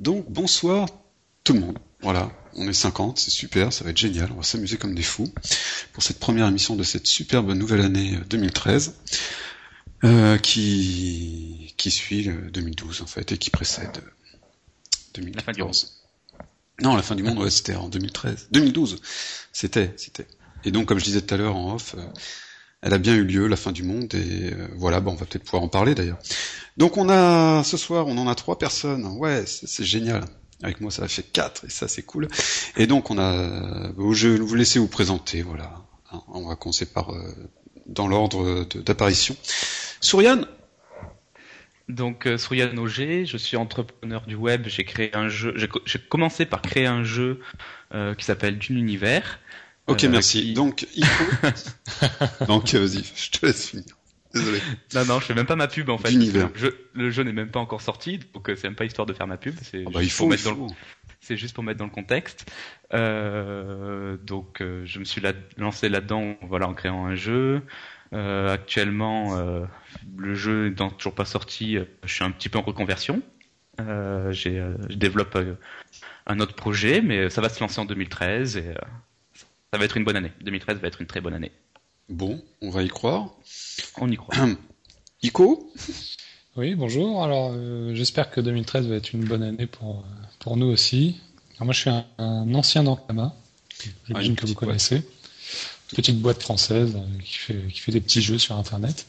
Donc bonsoir tout le monde. Voilà, on est 50, c'est super, ça va être génial, on va s'amuser comme des fous pour cette première émission de cette superbe nouvelle année 2013 euh, qui qui suit le 2012 en fait et qui précède 2014. La fin du monde. Non, la fin du monde, ouais, c'était en 2013. 2012, c'était, c'était. Et donc, comme je disais tout à l'heure en off, euh, elle a bien eu lieu, la fin du monde, et euh, voilà, bon, on va peut-être pouvoir en parler d'ailleurs. Donc on a, ce soir, on en a trois personnes, ouais, c'est génial. Avec moi, ça a fait quatre, et ça, c'est cool. Et donc, on a, je vais vous laisser vous présenter, voilà. Hein, on va commencer par, euh, dans l'ordre d'apparition. Souriane donc euh, Souriane Auger, je suis entrepreneur du web. J'ai créé un jeu. J'ai commencé par créer un jeu euh, qui s'appelle Dune Univers. Ok, merci. Donc, Ico. Donc, vas-y, je te laisse finir. Désolé. Non, non, je fais même pas ma pub en fait. Le jeu, le jeu n'est même pas encore sorti, donc c'est même pas histoire de faire ma pub. C'est ah bah, il faut, Dans le... C'est juste pour mettre dans le contexte. Euh, donc, euh, je me suis là... lancé là-dedans, voilà, en créant un jeu. Euh, actuellement, euh, le jeu n'étant toujours pas sorti, euh, je suis un petit peu en reconversion. Euh, je développe un autre projet, mais ça va se lancer en 2013 et ça va être une bonne année. 2013 va être une très bonne année. Bon, on va y croire. On y croit. Ico Oui, bonjour. Alors, euh, j'espère que 2013 va être une bonne année pour, pour nous aussi. Alors, moi, je suis un, ancien d'Ankama. J'imagine ah, que vous connaissez. Petite boîte française euh, qui, fait, qui fait des petits jeux sur Internet.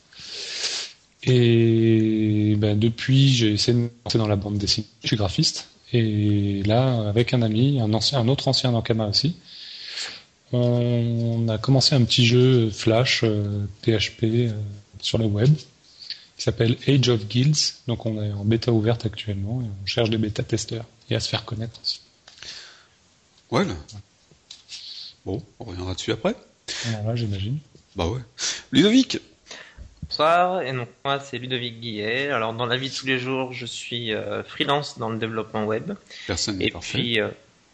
Et ben, depuis, j'ai essayé de me lancer dans la bande dessinée. Je suis graphiste. Et là, avec un ami, un, ancien, un autre ancien d'Ankama aussi, on a commencé un petit jeu Flash PHP euh, euh, sur le web qui s'appelle Age of Guilds. Donc on est en bêta ouverte actuellement et on cherche des bêta testeurs et à se faire connaître aussi. Ouais. Bon, on reviendra dessus après. Voilà, j'imagine. Bah ouais. Ludovic Bonsoir, et donc moi c'est Ludovic Guillet. Alors dans la vie de tous les jours, je suis euh, freelance dans le développement web. Personne n'est parfait. Puis,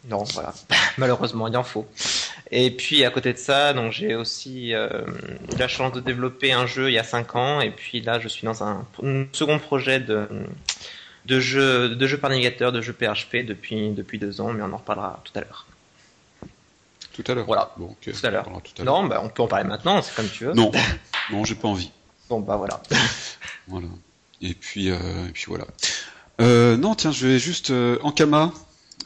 non, voilà. Malheureusement, il en faut. Et puis à côté de ça, donc j'ai aussi euh, eu la chance de développer un jeu il y a 5 ans. Et puis là, je suis dans un, second projet de, de jeu, de jeu par navigateur, de jeu PHP depuis depuis deux ans, mais on en reparlera tout à l'heure. Tout à l'heure. Voilà. Bon, Tout à l'heure. Non, bah, on peut en parler maintenant, c'est comme tu veux. Non, non, j'ai pas envie. Bon bah voilà. voilà. Et puis, euh, et puis voilà. Euh, non, tiens, je vais juste en Kama.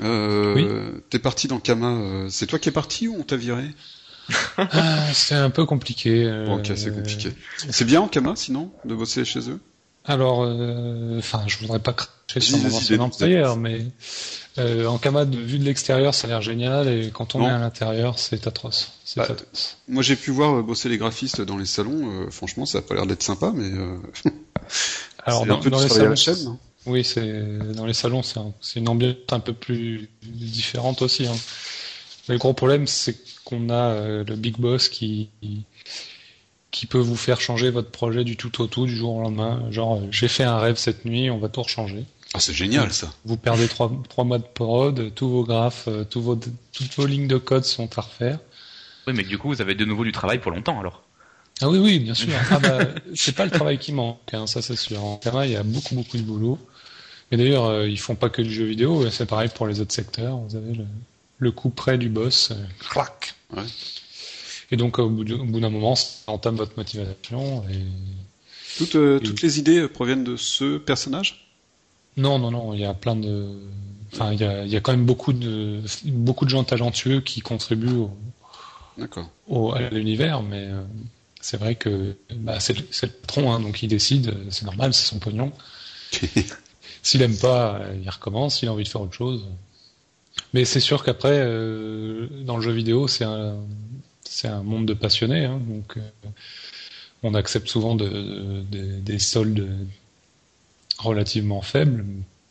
Euh, oui. T'es parti dans Kama. Euh, c'est toi qui es parti ou on t'a viré ah, C'est un peu compliqué. Euh... ok, c'est compliqué. C'est bien en Kama, sinon, de bosser chez eux? Alors, euh, enfin, je voudrais pas cracher sur mon ancien employeur, mais euh, en Kama, vu de l'extérieur, ça a l'air génial, et quand on est à l'intérieur, c'est atroce. Bah, atroce. Moi, j'ai pu voir bosser les graphistes dans les salons. franchement, ça a pas l'air d'être sympa, mais. Alors, dans, un peu dans les salons, la chaîne, hein. Oui, c'est dans les salons, c'est une ambiance un peu plus différente aussi. Hein. Mais le gros problème, c'est qu'on a euh, le big boss qui qui peut vous faire changer votre projet du tout au tout du jour au lendemain. Genre, euh, j'ai fait un rêve cette nuit, on va tout rechanger. Ah, c'est génial ça. Vous perdez trois, trois mois de prod, tous vos graphes, euh, tous vos, toutes vos lignes de code sont à refaire. Oui, mais du coup, vous avez de nouveau du travail pour longtemps alors. Ah oui, oui, bien sûr. Ah bah, c'est pas le travail qui manque, hein, ça c'est sûr. En terrain, il y a beaucoup, beaucoup de boulot. Et d'ailleurs, euh, ils font pas que du jeu vidéo, c'est pareil pour les autres secteurs. Vous avez le, coup près du boss, euh, clac. Et donc, au bout d'un moment, ça entame votre motivation. Et, toutes, euh, toutes les idées proviennent de ce personnage? Non, non, non. Il y a plein de. Enfin, il y a, il y a quand même beaucoup de beaucoup de gens talentueux qui contribuent au, à l'univers, mais c'est vrai que bah, c'est le, le, patron, hein, donc il décide. C'est normal, c'est son pognon. S'il aime pas, euh, il recommence. S'il a envie de faire autre chose. Mais c'est sûr qu'après, euh, dans le jeu vidéo, c'est un, c'est un monde de passionnés. Hein, donc, euh, on accepte souvent de, des soldes relativement faibles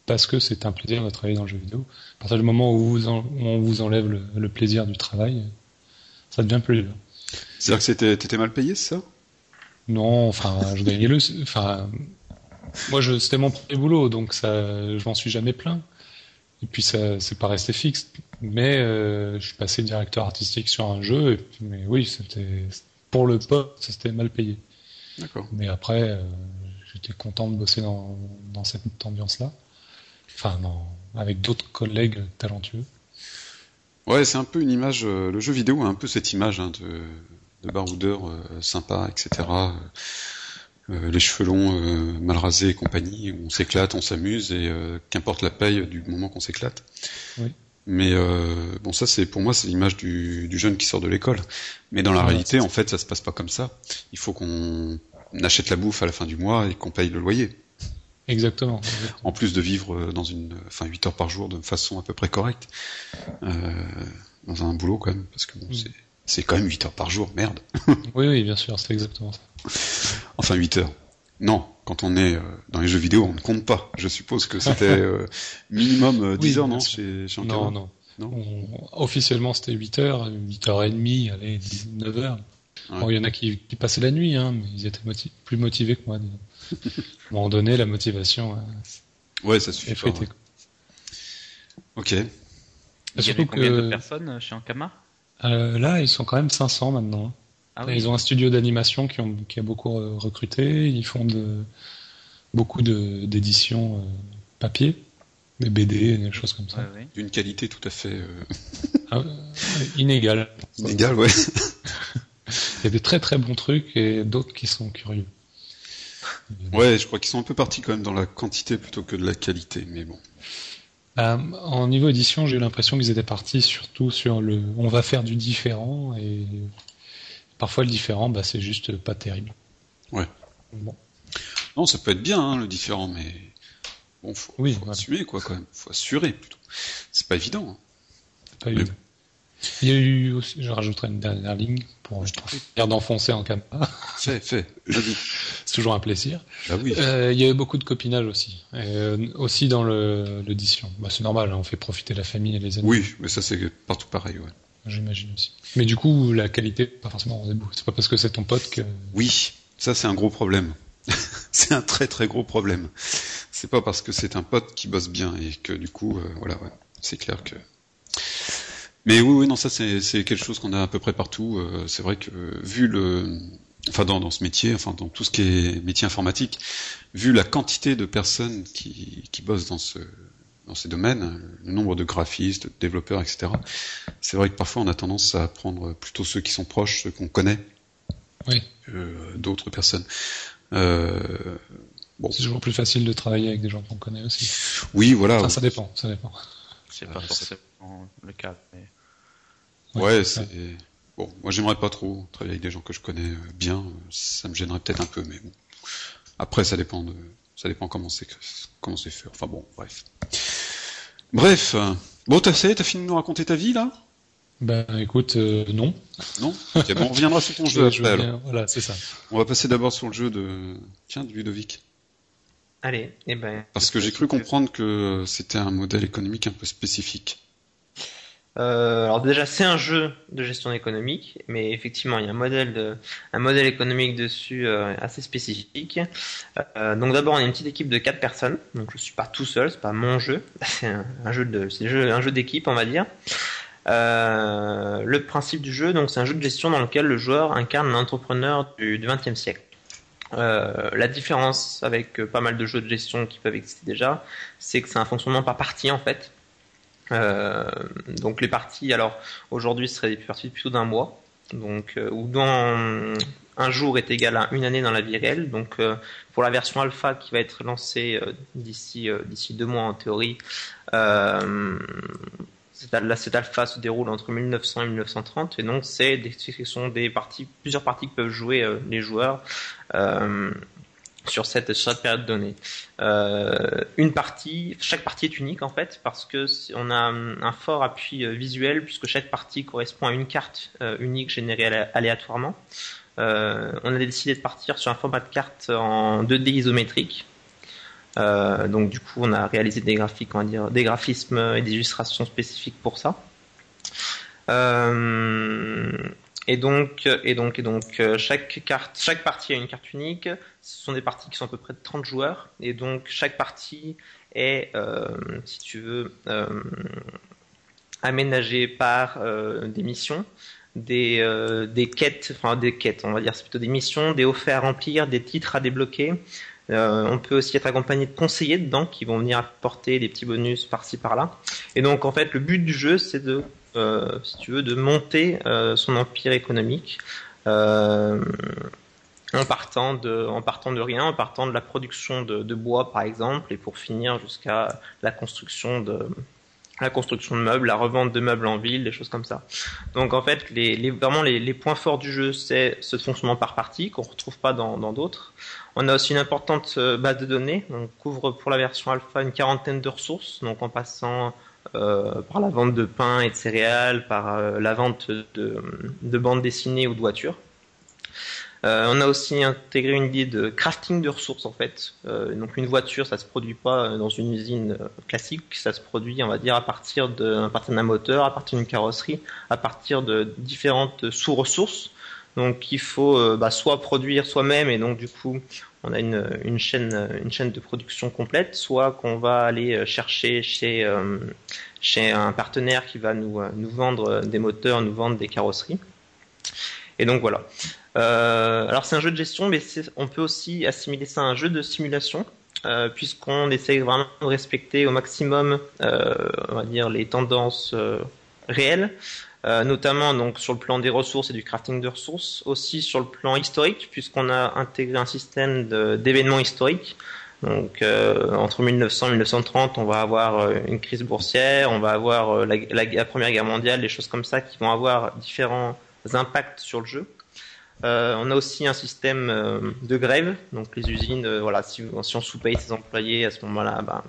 parce que c'est un plaisir de travailler dans le jeu vidéo. À partir du moment où, on vous enlève le, plaisir du travail, ça devient plus dur. C'est-à-dire que c'était, t'étais mal payé, c'est ça? Non, enfin, je gagnais le, enfin, moi, c'était mon premier boulot, donc ça, je m'en suis jamais plaint. Et puis ça, c'est pas resté fixe. Mais euh, je suis passé directeur artistique sur un jeu, et mais oui, c'était pour le poste, c'était mal payé. D'accord. Mais après, euh, j'étais content de bosser dans, dans cette ambiance-là. enfin avec d'autres collègues talentueux. Ouais, c'est un peu une image. le jeu vidéo a un peu cette image hein, de, de baroudeur sympa, etc. les cheveux longs, mal rasés et compagnie. On s'éclate, on s'amuse et qu'importe la paye du moment qu'on s'éclate. Oui. Mais euh, bon, ça c'est pour moi c'est l'image du, du, jeune qui sort de l'école. Mais dans la réalité, en fait, ça se passe pas comme ça. Il faut qu'on achète la bouffe à la fin du mois et qu'on paye le loyer. Exactement, En plus de vivre dans une, enfin 8 heures par jour de façon à peu près correcte, euh, dans un boulot quand même, parce que bon, mm. c'est c'est quand même 8 heures par jour, merde. oui, oui, bien sûr, c'est exactement ça. Enfin 8 heures. Non, quand on est euh, dans les jeux vidéo, on ne compte pas. Je suppose que c'était euh, minimum 10 euh, heures, non chez, chez Non, non. non officiellement, c'était 8 heures, 8 heures et demie, allez, 9 heures. il y en a qui, qui, passaient la nuit, hein, mais ils étaient plus motivés que moi. à un moment donné, la motivation. ouais, ça suffit pas. Ok. Il y avait combien de personnes chez Ankama? Là, ils sont quand même 500 maintenant. Ah ils ont un studio d'animation qui, qui, a beaucoup recruté. Ils font de, beaucoup d'éditions euh, papier, des BD, des choses comme ça. D'une qualité tout à fait euh, ah, inégale. Inégale, ouais. Il y a des très très bons trucs et d'autres qui sont curieux. Ouais, je crois qu'ils sont un peu partis quand même dans la quantité plutôt que de la qualité, mais bon. Euh, en niveau édition, j'ai l'impression qu'ils étaient partis surtout sur le on va faire du différent et Parfois, le différent, bah, c'est juste pas terrible. Ouais. Bon. Non, ça peut être bien, hein, le différent, mais bon, faut, oui, faut assumer, quoi, quand même. Faut assurer, plutôt. C'est pas évident. Hein. Pas évident. Il y a eu aussi, je rajouterai une dernière ligne pour faire d'enfoncer en caméra. Fais, fais, C'est toujours un plaisir. Ah oui. Euh, il y a eu beaucoup de copinage aussi. Euh, aussi dans l'édition. Bah, c'est normal, hein, on fait profiter la famille et les amis. Oui, mais ça c'est partout pareil, ouais j'imagine aussi. Mais du coup, la qualité, pas forcément rendez-vous. C'est pas parce que c'est ton pote que. Oui, ça c'est un gros problème. c'est un très très gros problème. C'est pas parce que c'est un pote qui bosse bien et que du coup, euh, voilà, c'est clair que. Mais oui, oui, non, ça c'est quelque chose qu'on a à peu près partout. Euh, c'est vrai que vu le, enfin dans, dans ce métier, enfin dans tout ce qui est métier informatique, vu la quantité de personnes qui, qui bossent dans ce dans ces domaines, le nombre de graphistes, de développeurs, etc. C'est vrai que parfois on a tendance à prendre plutôt ceux qui sont proches, ceux qu'on connaît, oui. d'autres personnes. Euh, bon. C'est toujours plus facile de travailler avec des gens qu'on connaît aussi. Oui, voilà. ça dépend, ça dépend. C'est pas forcément le cas. Mais... Ouais, c'est bon. Moi, j'aimerais pas trop travailler avec des gens que je connais bien. Ça me gênerait peut-être un peu, mais bon. Après, ça dépend de, ça dépend comment c'est comment c'est fait. Enfin bon, bref. Bref, bon, t'as fait, t'as fini de nous raconter ta vie là? Ben écoute, euh, non. Non? Ok, bon, on reviendra sur ton jeu après. voilà, c'est ça. On va passer d'abord sur le jeu de, tiens, de Ludovic. Allez, et eh ben. Parce que j'ai cru comprendre que c'était un modèle économique un peu spécifique. Euh, alors déjà, c'est un jeu de gestion économique, mais effectivement, il y a un modèle, économique dessus euh, assez spécifique. Euh, donc d'abord, on a une petite équipe de quatre personnes. Donc je suis pas tout seul, c'est pas mon jeu, c'est un, jeu de, c'est un jeu d'équipe, on va dire. le principe du jeu, donc c'est un jeu de gestion dans lequel le joueur incarne un entrepreneur du XXe siècle. la différence avec pas mal de jeux de gestion qui peuvent exister déjà, c'est que c'est un fonctionnement par partie en fait. Euh, donc les parties, alors aujourd'hui, ce serait des parties plutôt d'un mois, donc euh, où dans un jour est égal à une année dans la vie réelle. Donc euh, pour la version alpha qui va être lancée d'ici deux mois en théorie, cette, alpha se déroule entre 1900 et 1930 et donc c'est ce sont des parties, plusieurs parties que peuvent jouer les joueurs sur cette, période donnée. Euh, une partie, chaque partie est unique en fait parce que on a un fort appui euh, visuel puisque chaque partie correspond à une carte euh, unique générée aléatoirement. On a décidé de partir sur un format de carte en 2D isométrique. Donc du coup, on a réalisé des graphiques, on va dire, des graphismes et des illustrations spécifiques pour ça. Et donc, et donc, et donc, euh, chaque carte, chaque partie a une carte unique. Ce sont des parties qui sont à peu près de 30 joueurs. Et donc, chaque partie est, euh, si tu veux, euh, aménagée par des missions, des, des quêtes, enfin des quêtes, on va dire, c'est plutôt des missions, des hauts faits à remplir, des titres à débloquer, on peut aussi être accompagné de conseillers dedans qui vont venir apporter des petits bonus par-ci par-là. Et donc en fait le but du jeu c'est de, si tu veux, de monter son empire économique. Euh, en partant de, rien, en partant de la production de, bois par exemple, et pour finir jusqu'à la construction de, meubles, la revente de meubles en ville, des choses comme ça. Donc en fait, les, vraiment les, points forts du jeu, c'est ce fonctionnement par partie qu'on retrouve pas dans d'autres. On a aussi une importante euh, base de données. On couvre pour la version alpha une quarantaine de ressources, donc en passant euh, par la vente de pain et de céréales, par euh, la vente de, de bandes dessinées ou de voitures. Euh, on a aussi intégré une idée de crafting de ressources en fait. Euh, donc une voiture, ça se produit pas dans une usine euh, classique, ça se produit, on va dire, à partir d'un moteur, à partir d'une carrosserie, à partir de différentes sous-ressources. Donc il faut bah, soit produire soi-même et donc du coup on a une, chaîne une chaîne de production complète, soit qu'on va aller chercher chez chez un partenaire qui va nous nous vendre des moteurs, nous vendre des carrosseries. Et donc voilà. Euh, alors c'est un jeu de gestion, mais on peut aussi assimiler ça à un jeu de simulation, euh, puisqu'on essaie vraiment de respecter au maximum, euh, on va dire, les tendances euh, réelles, euh, notamment donc sur le plan des ressources et du crafting de ressources, aussi sur le plan historique, puisqu'on a intégré un système d'événements historiques. Donc entre 1900 et 1930, on va avoir une crise boursière, on va avoir la, la Première Guerre mondiale, des choses comme ça qui vont avoir différents impacts sur le jeu. Euh, on a aussi un système euh, de grève, donc les usines, euh, voilà, si, si, on sous-paye ses employés à ce moment-là, bah,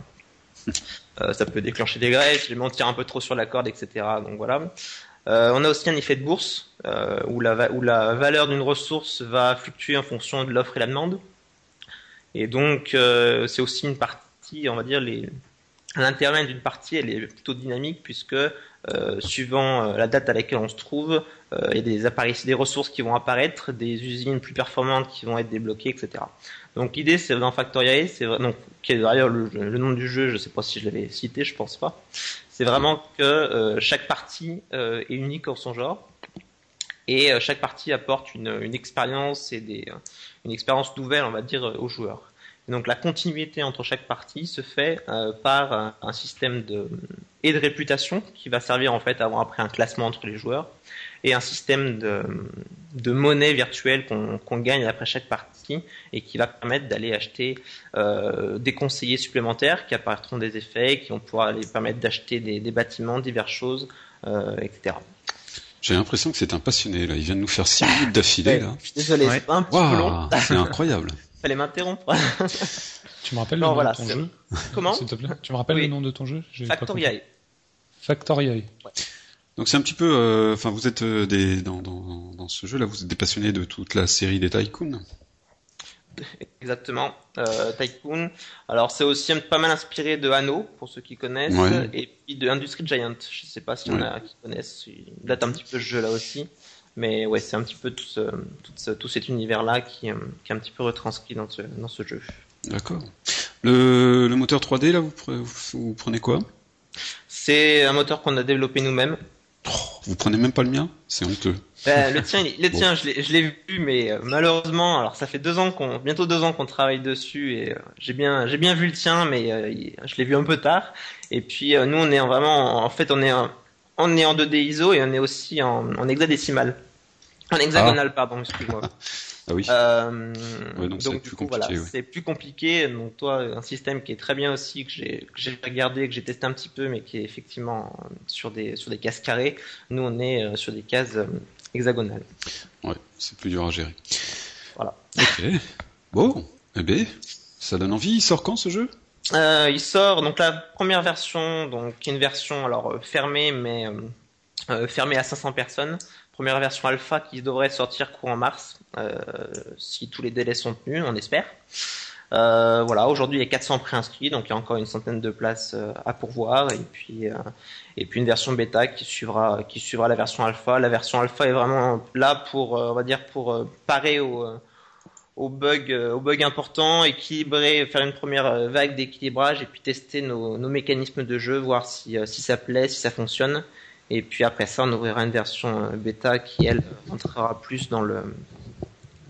ça peut déclencher des grèves. Si on tire un peu trop sur la corde, etc. Donc voilà. On a aussi un effet de bourse où la, où la valeur d'une ressource va fluctuer en fonction de l'offre et la demande. Et donc c'est aussi une partie, on va dire les d'une partie, elle est plutôt dynamique puisque euh, suivant euh, la date à laquelle on se trouve, euh, il y a des des ressources qui vont apparaître, des usines plus performantes qui vont être débloquées, etc. Donc l'idée, c'est dans Factoriae, c'est donc qui est d'ailleurs le, le, nom du jeu, je sais pas si je l'avais cité, je pense pas. C'est vraiment que chaque partie est unique en son genre et chaque partie apporte une, expérience et nouvelle, on va dire, aux joueurs. Donc la continuité entre chaque partie se fait euh, par un, système et de réputation qui va servir en fait à avoir un classement entre les joueurs et un système de, de monnaie virtuelle qu'on gagne après chaque partie et qui va permettre d'aller acheter euh, des conseillers supplémentaires qui apparaîtront des effets, qui vont pouvoir aller permettre d'acheter des, des, bâtiments, diverses choses, euh, etc. J'ai l'impression que c'est un passionné là. Il vient de nous faire six minutes d'affilée là. Désolé, c'est pas un petit peu long. C'est incroyable. fallait m'interrompre. tu me rappelles le nom de ton jeu? Comment? S'il te plaît. Tu me rappelles le nom de ton jeu? Factoriae. Factoriae. Donc c'est un petit peu, euh, enfin vous êtes euh, des dans, dans, dans ce jeu-là, vous êtes des passionnés de toute la série des Tycoon. Exactement, euh, Tycoon. Alors c'est aussi pas mal inspiré de Anno pour ceux qui connaissent, et puis de Industry Giant. Je sais pas s'il y en a qui connaissent. Il date un petit peu ce jeu là aussi. Mais ouais, c'est un petit peu tout, ce, tout, tout cet univers-là qui, euh, qui, est un petit peu retranscrit dans ce, dans ce jeu. D'accord. Le, le, moteur 3D, là, vous, vous prenez quoi? C'est un moteur qu'on a développé nous-mêmes. Oh, vous prenez même pas le mien? C'est honteux. Ben, le tien, le tien, je l'ai vu, mais euh, malheureusement, alors ça fait deux ans qu'on, bientôt deux ans qu'on travaille dessus et euh, j'ai bien, j'ai bien vu le tien, mais je l'ai vu un peu tard. Et puis nous, on est vraiment, en fait, on est un, on est en 2D ISO et on est aussi en, en hexadécimal. En hexagonal, ah. pardon, excuse-moi. ah oui. Euh, donc, du coup, voilà, c'est plus compliqué. Donc toi, un système qui est très bien aussi, que j'ai regardé, que j'ai testé un petit peu, mais qui est effectivement sur des sur des cases carrées. Nous, on est euh, sur des cases euh, hexagonales. Ouais, c'est plus dur à gérer. Voilà. Ok. Bon, eh bien, ça donne envie. Il sort quand ce jeu? Euh, il sort donc la première version, donc qui est une version alors fermée mais euh, fermée à 500 personnes. Première version alpha qui devrait sortir courant mars euh, si tous les délais sont tenus, on espère. Euh, voilà, aujourd'hui il y a 400 préinscrits, donc il y a encore une centaine de places à pourvoir et puis et puis une version bêta qui suivra qui suivra la version alpha. La version alpha est vraiment là pour on va dire pour parer au aux bugs, euh, aux bugs importants, équilibrer, faire une première euh, vague d'équilibrage et puis tester nos, mécanismes de jeu, voir euh, si ça plaît, si ça fonctionne. Et puis après ça, on ouvrira une version bêta qui, elle, entrera plus dans le,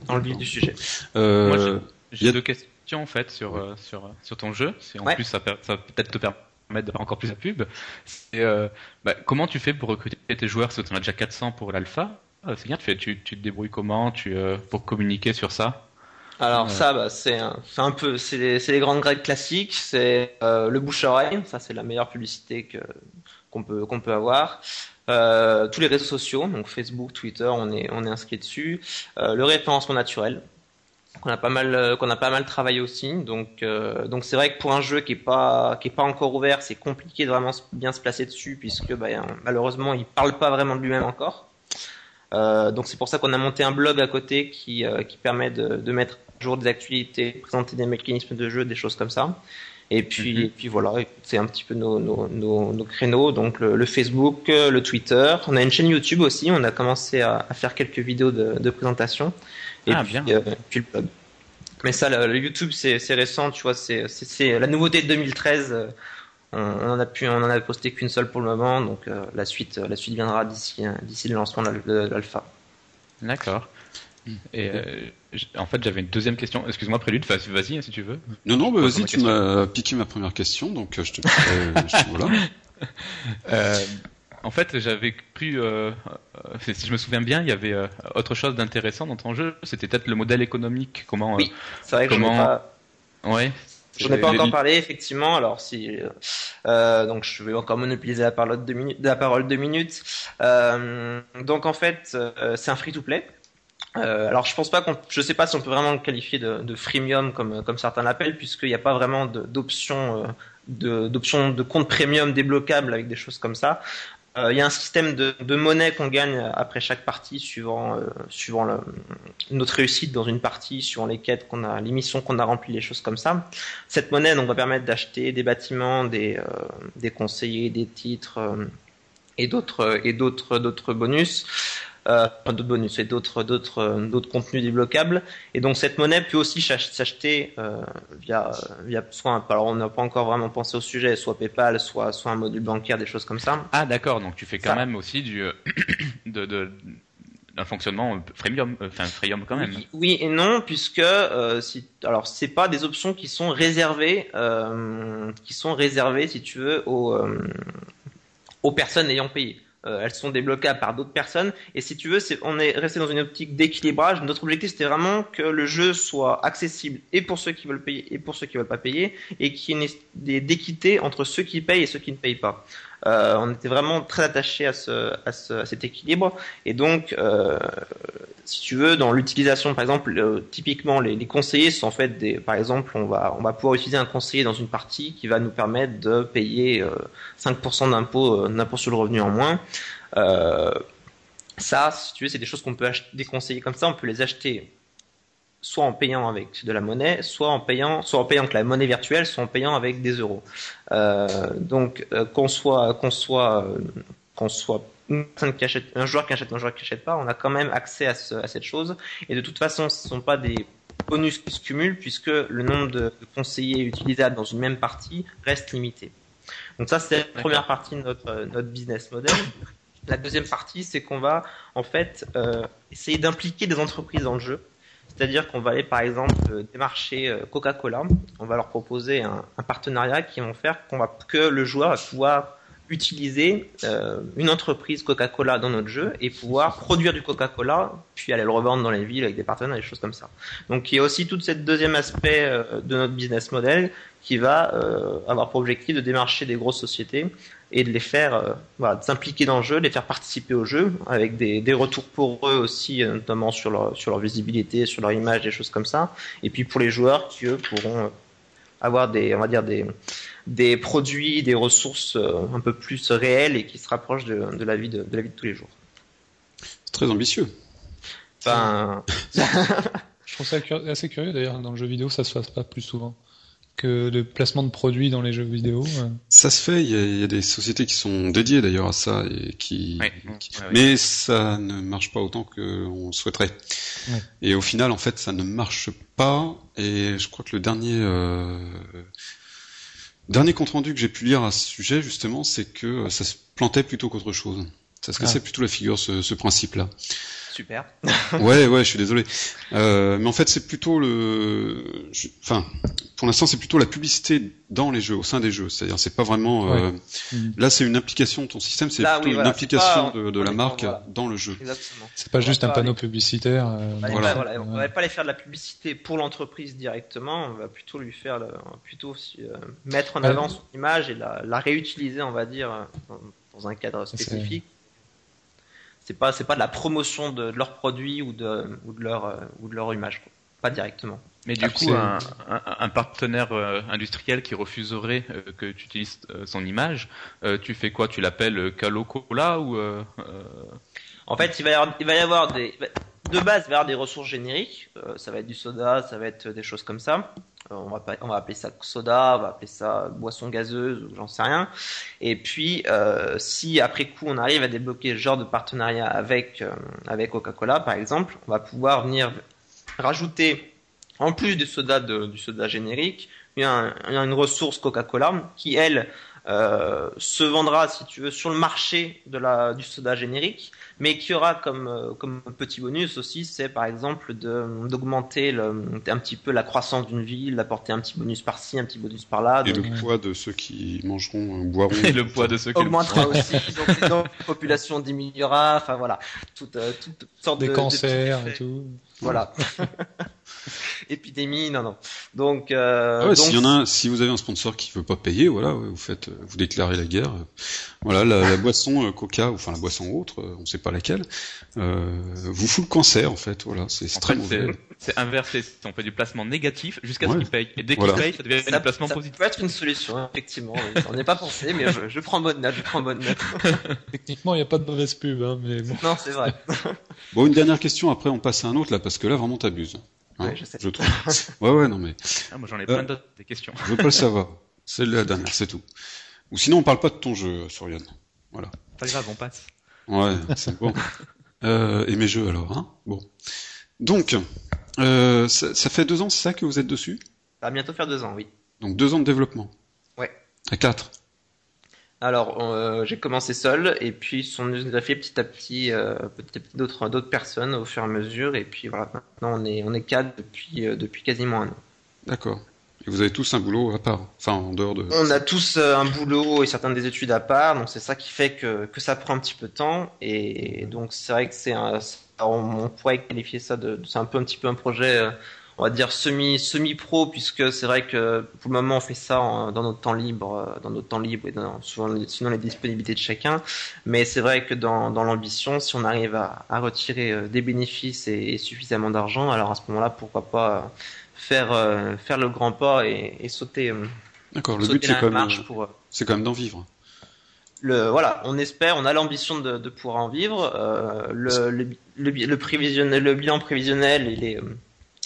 dans le vif du sujet. Euh, Moi, j'ai deux questions question en fait sur sur sur ton jeu. Si en plus ça, ça peut-être te permettre de faire encore plus de pub. Bah, comment tu fais pour recruter tes joueurs? Si tu en as déjà 400 pour l'alpha, ah, c'est bien. Tu, fais, tu, tu te débrouilles comment? Tu pour communiquer sur ça? Alors ça, bah, c'est un, un, peu, c'est les, les, grandes règles classiques. C'est le bouche oreille. Ça, c'est la meilleure publicité que qu'on peut qu'on peut avoir. Euh, tous les réseaux sociaux, donc Facebook, Twitter, on est on est inscrit dessus. Euh, le référencement naturel, qu'on a pas mal euh, qu'on a pas mal travaillé aussi. Donc donc c'est vrai que pour un jeu qui est pas qui est pas encore ouvert, c'est compliqué de vraiment bien se placer dessus puisque bah, malheureusement il parle pas vraiment de lui-même encore. Donc c'est pour ça qu'on a monté un blog à côté qui qui permet de, de mettre à jour des actualités, présenter des mécanismes de jeu, des choses comme ça. Et puis, mhm. et puis voilà, c'est un petit peu nos, nos, nos, nos créneaux, donc le, Facebook, le Twitter. On a une chaîne YouTube aussi, on a commencé à, à faire quelques vidéos de, de présentation. Et ah, puis, bien. Euh, puis le blog. Mais ça, le, YouTube, c'est récent, tu vois, c'est la nouveauté de 2013. Euh, on, on, en a pu, on en a posté qu'une seule pour le moment, donc euh, la suite, la suite viendra d'ici d'ici le lancement de l'alpha. D'accord. Et euh, en fait, j'avais une deuxième question. Excuse-moi, Prélude, vas-y hein, si tu veux. Non, non, bah, vas-y, tu m'as piqué ma première question, donc euh, je te. voilà. Euh, en fait, j'avais cru, euh, si je me souviens bien, il y avait autre chose d'intéressant dans ton jeu. C'était peut-être le modèle économique. Comment Oui, c'est vrai que comment... pas. Ouais. Je n'ai pas encore parlé, effectivement. Alors, si euh, donc, je vais encore monopoliser la parole de minutes. La parole deux minutes. Euh, donc, en fait, c'est un free-to-play. Euh, alors je pense pas qu'on, je sais pas si on peut vraiment le qualifier de, de freemium comme comme certains l'appellent, puisqu'il n'y a pas vraiment d'options de, d'options de, de compte premium débloquables avec des choses comme ça. Euh, il y a un système de, de monnaie qu'on gagne après chaque partie, suivant euh, suivant le, notre réussite dans une partie, suivant les quêtes qu'on a, les missions qu'on a remplies, les choses comme ça. Cette monnaie donc va permettre d'acheter des bâtiments, des euh, des conseillers, des titres et d'autres et d'autres d'autres bonus euh, d'autres bonus et d'autres d'autres d'autres contenus débloquables. Et donc cette monnaie peut aussi s'acheter euh, via via soit alors on n'a pas encore vraiment pensé au sujet, soit PayPal, soit soit un module bancaire, des choses comme ça. Ah d'accord, donc tu fais quand même aussi du euh, de, de un fonctionnement freemium, euh, enfin freemium quand même. Oui, et non, puisque euh, si, alors c'est pas des options qui sont réservées, euh, qui sont réservées, si tu veux, aux, aux personnes ayant payé. Euh, elles sont débloquables par d'autres personnes. Et si tu veux, on est resté dans une optique d'équilibrage. Notre objectif, c'était vraiment que le jeu soit accessible et pour ceux qui veulent payer et pour ceux qui veulent pas payer, et qu'il y ait d'équité entre ceux qui payent et ceux qui ne payent pas. Euh, on était vraiment très attaché à, ce, cet équilibre. Et donc, euh, si tu veux, dans l'utilisation, par exemple, euh, typiquement, les, conseillers sont en fait des, par exemple, on va, on va pouvoir utiliser un conseiller dans une partie qui va nous permettre de payer 5% d'impôt, d'impôt sur le revenu en moins. ça, si tu veux, c'est des choses qu'on peut acheter, des conseillers comme ça, on peut les acheter soit en payant avec de la monnaie, soit en payant, soit en payant avec la monnaie virtuelle, soit en payant avec des euros. Euh, donc euh, qu'on soit qu'on soit euh, qu'on soit qui achète, un joueur qui achète, un joueur qui achète pas, on a quand même accès à, ce, à cette chose. Et de toute façon, ce ne sont pas des bonus qui se cumulent puisque le nombre de, conseillers utilisables dans une même partie reste limité. Donc ça, c'est la première partie de notre, notre business model. La deuxième partie, c'est qu'on va en fait essayer d'impliquer des entreprises dans le jeu. C'est-à-dire qu'on va aller par exemple euh, démarcher euh, Coca-Cola, on va leur proposer un, partenariat qui vont faire qu'on va que le joueur va pouvoir utiliser euh, une entreprise Coca-Cola dans notre jeu et pouvoir produire du Coca-Cola, puis aller le revendre dans les villes avec des partenaires, des choses comme ça. Donc il y a aussi tout ce deuxième aspect de notre business model qui va avoir pour objectif de démarcher des grosses sociétés et de les faire euh, voilà, s'impliquer dans le jeu, de les faire participer au jeu avec des, des retours pour eux aussi, euh, notamment sur leur, sur leur visibilité, sur leur image, des choses comme ça. Et puis pour les joueurs qui eux pourront avoir des, on va dire des, des produits, des ressources euh, un peu plus réelles et qui se rapprochent de, de la vie de, de, la vie de tous les jours. C'est très ambitieux. Enfin, je trouve ça assez curieux d'ailleurs dans le jeu vidéo, ça se passe pas plus souvent que de placement de produits dans les jeux vidéo. Ça se fait, il y, a, des sociétés qui sont dédiées d'ailleurs à ça et qui, mais ça ne marche pas autant qu'on souhaiterait. Et au final, en fait, ça ne marche pas. Et je crois que le dernier euh, Dernier compte rendu que j'ai pu lire à ce sujet, justement, c'est que euh, ça se plantait plutôt qu'autre chose. Ça se cassait ah. plutôt la figure, ce, ce principe-là. Super. ouais, ouais, je suis désolé. Euh, mais en fait, c'est plutôt le, enfin, pour l'instant, c'est plutôt la publicité dans les jeux, au sein des jeux. C'est-à-dire, c'est pas vraiment. Euh... Mm. Là, c'est une application de ton système, c'est plutôt une implication de, de la marque dans le jeu. Exactement. C'est pas juste un panneau publicitaire. Euh, voilà. voilà. On va pas aller faire de la publicité pour l'entreprise directement. On va plutôt lui faire, le... plutôt euh, mettre en avant son image et la, la réutiliser, on va dire, dans, dans un cadre spécifique c'est pas c'est pas de la promotion de, de leurs produits ou de ou de leur euh, ou de leur image pas directement. Mais du coup un, un, partenaire euh, industriel qui refuserait euh, que tu utilises son image tu fais quoi? Tu l'appelles Calo Cola ou en fait il va y avoir, il va y avoir des de base avoir des ressources génériques ça va être du soda ça va être des choses comme ça on va, on va appeler ça soda, on va appeler ça boisson gazeuse, ou j'en sais rien. Et puis, euh, si après coup on arrive à débloquer ce genre de partenariat avec, euh, avec Coca-Cola, par exemple, on va pouvoir venir rajouter, en plus du soda, du soda générique, il y a une ressource Coca-Cola qui, elle, euh, se vendra, si tu veux, sur le marché de la, du soda générique, mais qui aura comme, euh, comme petit bonus aussi, c'est par exemple d'augmenter un petit peu la croissance d'une ville, d'apporter un petit bonus par-ci, un petit bonus par-là. Et le poids de ceux qui mangeront, boiront. Et le poids de ceux qui augmentera aussi. donc, la population diminuera, enfin voilà, toute, euh, toute sorte Des cancers et tout. Voilà. Épidémie, non, non. Donc, euh, ah y en a, si vous avez un sponsor qui veut pas payer, voilà, vous faites, vous déclarez la guerre. Voilà, la, boisson euh, Coca, ou enfin la boisson autre, on sait pas laquelle, euh, vous fout le cancer en fait. Voilà, c'est très mauvais. C'est inversé. On fait du placement négatif jusqu'à ce qu'il paye. Et dès qu'il paye, ça devient un placement positif. Ça peut être une solution, effectivement. On n'est pas pensé, mais je, je, prends bonne note. Je prends bonne note. Techniquement, il n'y a pas de mauvaise pub, hein, mais bon. Non, c'est vrai. bon, une dernière question. Après, on passe à un autre là, parce que là, vraiment, t'abuses. Hein, ouais, je sais. Je trouve. ouais, ouais, non mais. Ah, moi, j'en ai plein d'autres des questions. Je veux pas le savoir. C'est la dernière, c'est tout. Ou sinon, on parle pas de ton jeu, Sorian. Voilà. Pas grave, on passe. Ouais, c'est bon. Euh, et mes jeux alors, hein Bon. Donc, euh, ça, ça, fait deux ans, c'est ça que vous êtes dessus? Ça va bientôt faire deux ans, oui. Donc deux ans de développement? Ouais. À quatre? Alors, euh, j'ai commencé seul, et puis sont nous a fait petit à petit, euh, petit, petit d'autres d'autres personnes au fur et à mesure, et puis voilà. Maintenant, on est on est quatre depuis euh, depuis quasiment un an. D'accord. Vous avez tous un boulot à part, enfin en dehors de. On a tous euh, un boulot et certaines des études à part, donc c'est ça qui fait que, que ça prend un petit peu de temps. Et donc c'est vrai que c'est un, on, pourrait qualifier ça de, c'est un peu un petit peu un projet, euh, on va dire semi semi pro, puisque c'est vrai que pour le moment on fait ça dans notre temps libre, euh, dans notre temps libre et dans, souvent les disponibilités de chacun. Mais c'est vrai que dans, dans l'ambition, si on arrive à, à retirer des bénéfices et suffisamment d'argent, alors à ce moment-là, pourquoi pas faire euh, faire le grand pas et, et sauter. Euh, D'accord. Le but c'est quand même pour. Euh, c'est quand même d'en vivre. Le, voilà, on espère, on a l'ambition de, de, pouvoir en vivre. Euh, le, le, le, prévisionnel, le bilan prévisionnel et les,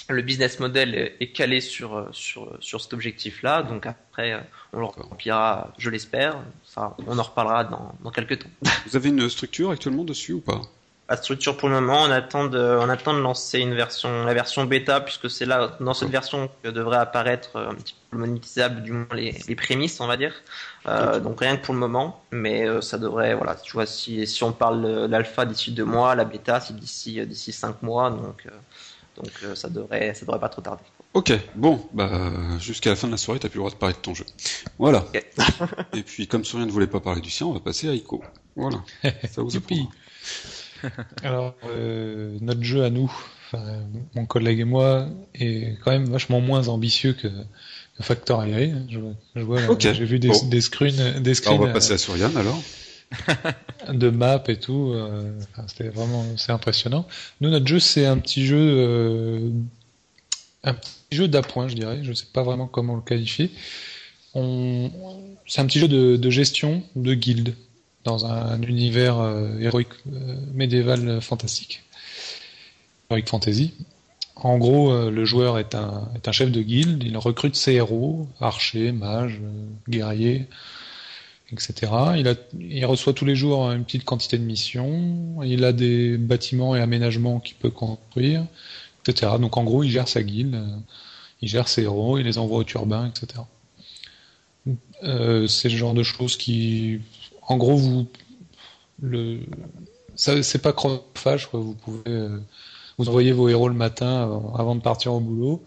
le business model est, est calé sur, sur, sur cet objectif-là. Donc après, on le remplira, je l'espère. Enfin, on en reparlera dans, dans quelques temps. Vous avez une structure actuellement dessus ou pas? La structure pour le moment. On attend de, on attend de lancer une version, la version bêta, puisque c'est là, dans cette version que devrait apparaître euh, un petit peu monétisable, du moins les, les prémices, on va dire. Euh, donc rien que pour le moment, mais euh, ça devrait, voilà, tu vois, si, si on parle de l'alpha d'ici deux mois, la bêta c'est d'ici d'ici cinq mois, donc donc ça devrait, ça devrait pas trop tarder. Ok, bon, bah jusqu'à la fin de la soirée, t'as plus le droit de parler de ton jeu. Voilà. Et puis comme Sourien ne voulait pas parler du sien, on va passer à Ico. Voilà. Ça vous Alors, euh, notre jeu à nous, mon collègue et moi, est quand même vachement moins ambitieux que, que Factory. Je, je vois, j'ai vu des, des screens, des screens. Alors on va passer à Surian alors. de map et tout. Euh, C'était vraiment, c'est impressionnant. Nous, notre jeu, c'est un petit jeu, euh, un petit jeu d'appoint, je dirais. Je sais pas vraiment comment le qualifier. On, c'est un petit jeu de, de gestion de guilde dans un univers euh, héroïque euh, médiéval fantastique, héroïque fantasy. En gros, euh, le joueur est un, chef de guilde, il recrute ses héros, archers, mages, guerriers, etc. Il, reçoit tous les jours une petite quantité de missions, il a des bâtiments et aménagements qu'il peut construire, etc. Donc en gros, il gère sa guilde, il gère ses héros, il les envoie au turbin, etc. Euh, c'est le genre de choses qui en gros, vous, le, c'est pas chronophage. Quoi. Vous pouvez vous envoyez vos héros le matin avant de partir au boulot.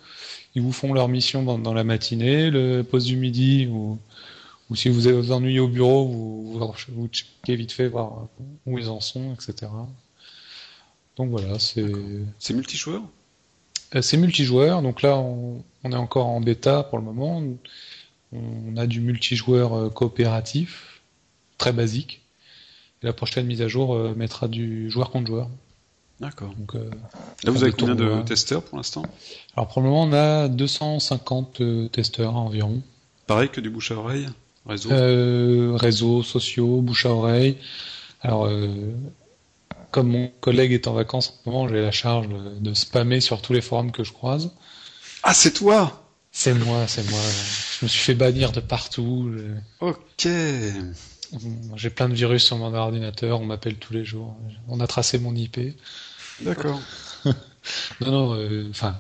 Ils vous font leur mission dans, la matinée, le pause du midi ou, ou si vous vous ennuyez au bureau, vous, vous, vous checkez vite fait voir où ils en sont, etc. Donc voilà, c'est. C'est multijoueur? Euh, C'est multijoueur, donc là on, est encore en bêta pour le moment. On a du multijoueur euh, coopératif, très basique. Et la prochaine mise à jour euh, mettra du joueur contre joueur. D'accord. Donc, là vous avez combien de testeurs pour l'instant? Alors pour le moment on a 250 testeurs environ. Pareil que du bouche à oreille Réseau? Réseaux sociaux, bouche à oreille. Alors comme mon collègue est en vacances en ce moment, j'ai la charge de, spammer sur tous les forums que je croise. Ah, c'est toi C'est moi, c'est moi. Je me suis fait bannir de partout. Ok. J'ai plein de virus sur mon ordinateur, on m'appelle tous les jours. On a tracé mon IP. D'accord. non, non, euh, enfin,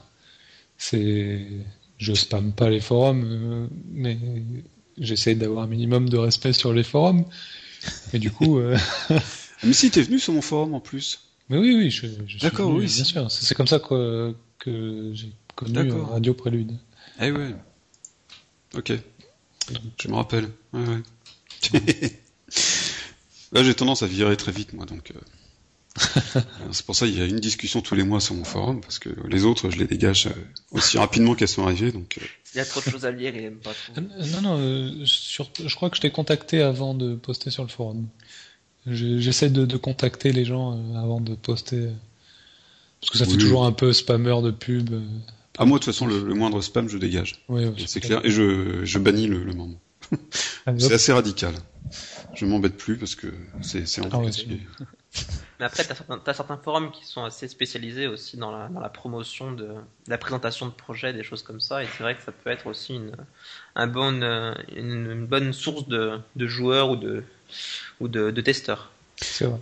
c'est. Je spamme pas les forums, euh, mais j'essaie d'avoir un minimum de respect sur les forums. Et du coup. Euh, Mais si, t'es venu sur mon forum en plus. Mais oui, oui, je, je D'accord, oui, bien sûr. C'est comme ça que, que j'ai connu Radio Prélude. Eh ouais. Ok. Je me rappelle. Ouais, ouais. Là, j'ai tendance à virer très vite, moi, donc. Euh... c'est pour ça qu'il y a une discussion tous les mois sur mon forum, parce que les autres, je les dégage euh, aussi rapidement qu'elles sont arrivées. Donc, euh. Il y a trop de choses à lire, il aime pas trop. Euh, non, non, sur... je crois que je t'ai contacté avant de poster sur le forum. J'essaie de, contacter les gens euh, avant de poster. Parce que ça fait toujours un peu spammer de pub. Euh, ah, moi, de toute façon, le, moindre spam, je dégage. Oui, c'est clair. Et je, je bannis le, le membre. C'est assez radical. Je m'embête plus parce que c'est c'est ah Mais après, tu as, certains forums qui sont assez spécialisés aussi dans la, dans la promotion de, la présentation de projets, des choses comme ça. Et c'est vrai que ça peut être aussi une, un bon, une, une bonne source de, de joueurs ou de, ou de, testeurs. C'est vrai.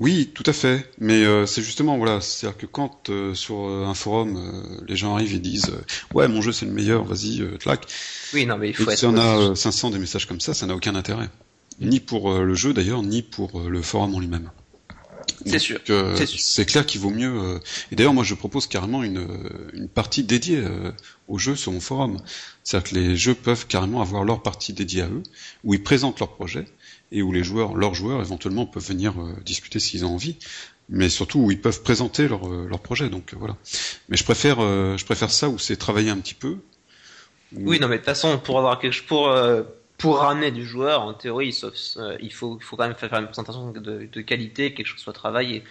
Oui, tout à fait. Mais euh, c'est justement voilà, c'est-à-dire que quand euh, sur euh, un forum les gens arrivent et disent ouais mon jeu c'est le meilleur, vas-y, clac. Oui, non mais il faut. Et si on a 500 des messages comme ça, ça n'a aucun intérêt, ni pour le jeu d'ailleurs, ni pour le forum en lui-même. C'est sûr. c'est clair qu'il vaut mieux. Et d'ailleurs, moi, je propose carrément une, une partie dédiée aux jeux sur mon forum. C'est-à-dire que les jeux peuvent carrément avoir leur partie dédiée à eux, où ils présentent leur projet et où les joueurs, leurs joueurs, éventuellement peuvent venir euh, discuter s'ils ont envie, mais surtout où ils peuvent présenter leur, euh, leur projet. Donc euh, voilà. Mais je préfère, je préfère ça où c'est travailler un petit peu. Oui, non, mais de toute façon, pour avoir quelque chose, pour pour ramener du joueur, en théorie, sauf, il faut, il faut quand même faire une présentation de, de qualité, quelque chose soit travaillé.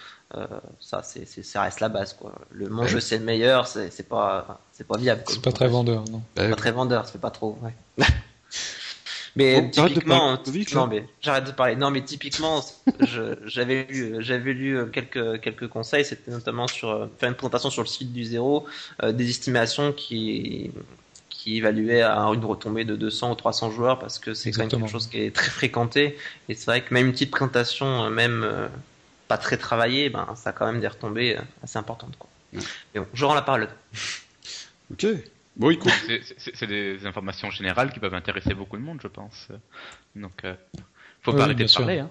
ça, c'est, ça reste la base, quoi. Le mon jeu c'est le meilleur, c'est, c'est pas, c'est pas viable. C'est pas très vendeur, non. Pas très vendeur, ça fait pas trop. Ouais. Mais typiquement, mais j'arrête de parler. Non mais typiquement, j'avais lu, j'avais lu euh, quelques quelques conseils. C'était notamment sur euh, faire une présentation sur le site du zéro, euh, des estimations qui qui évaluaient à une retombée de 200 ou 300 joueurs parce que c'est quand même quelque chose qui est très fréquenté. Et c'est vrai que même une petite présentation, même pas très travaillée, ben ça a quand même des retombées assez importantes. Quoi. Mais bon, je rends la parole. Ok. Bon, écoute. C'est des informations générales qui peuvent intéresser beaucoup de monde, je pense. Donc, euh, faut pas arrêter de parler. Hein.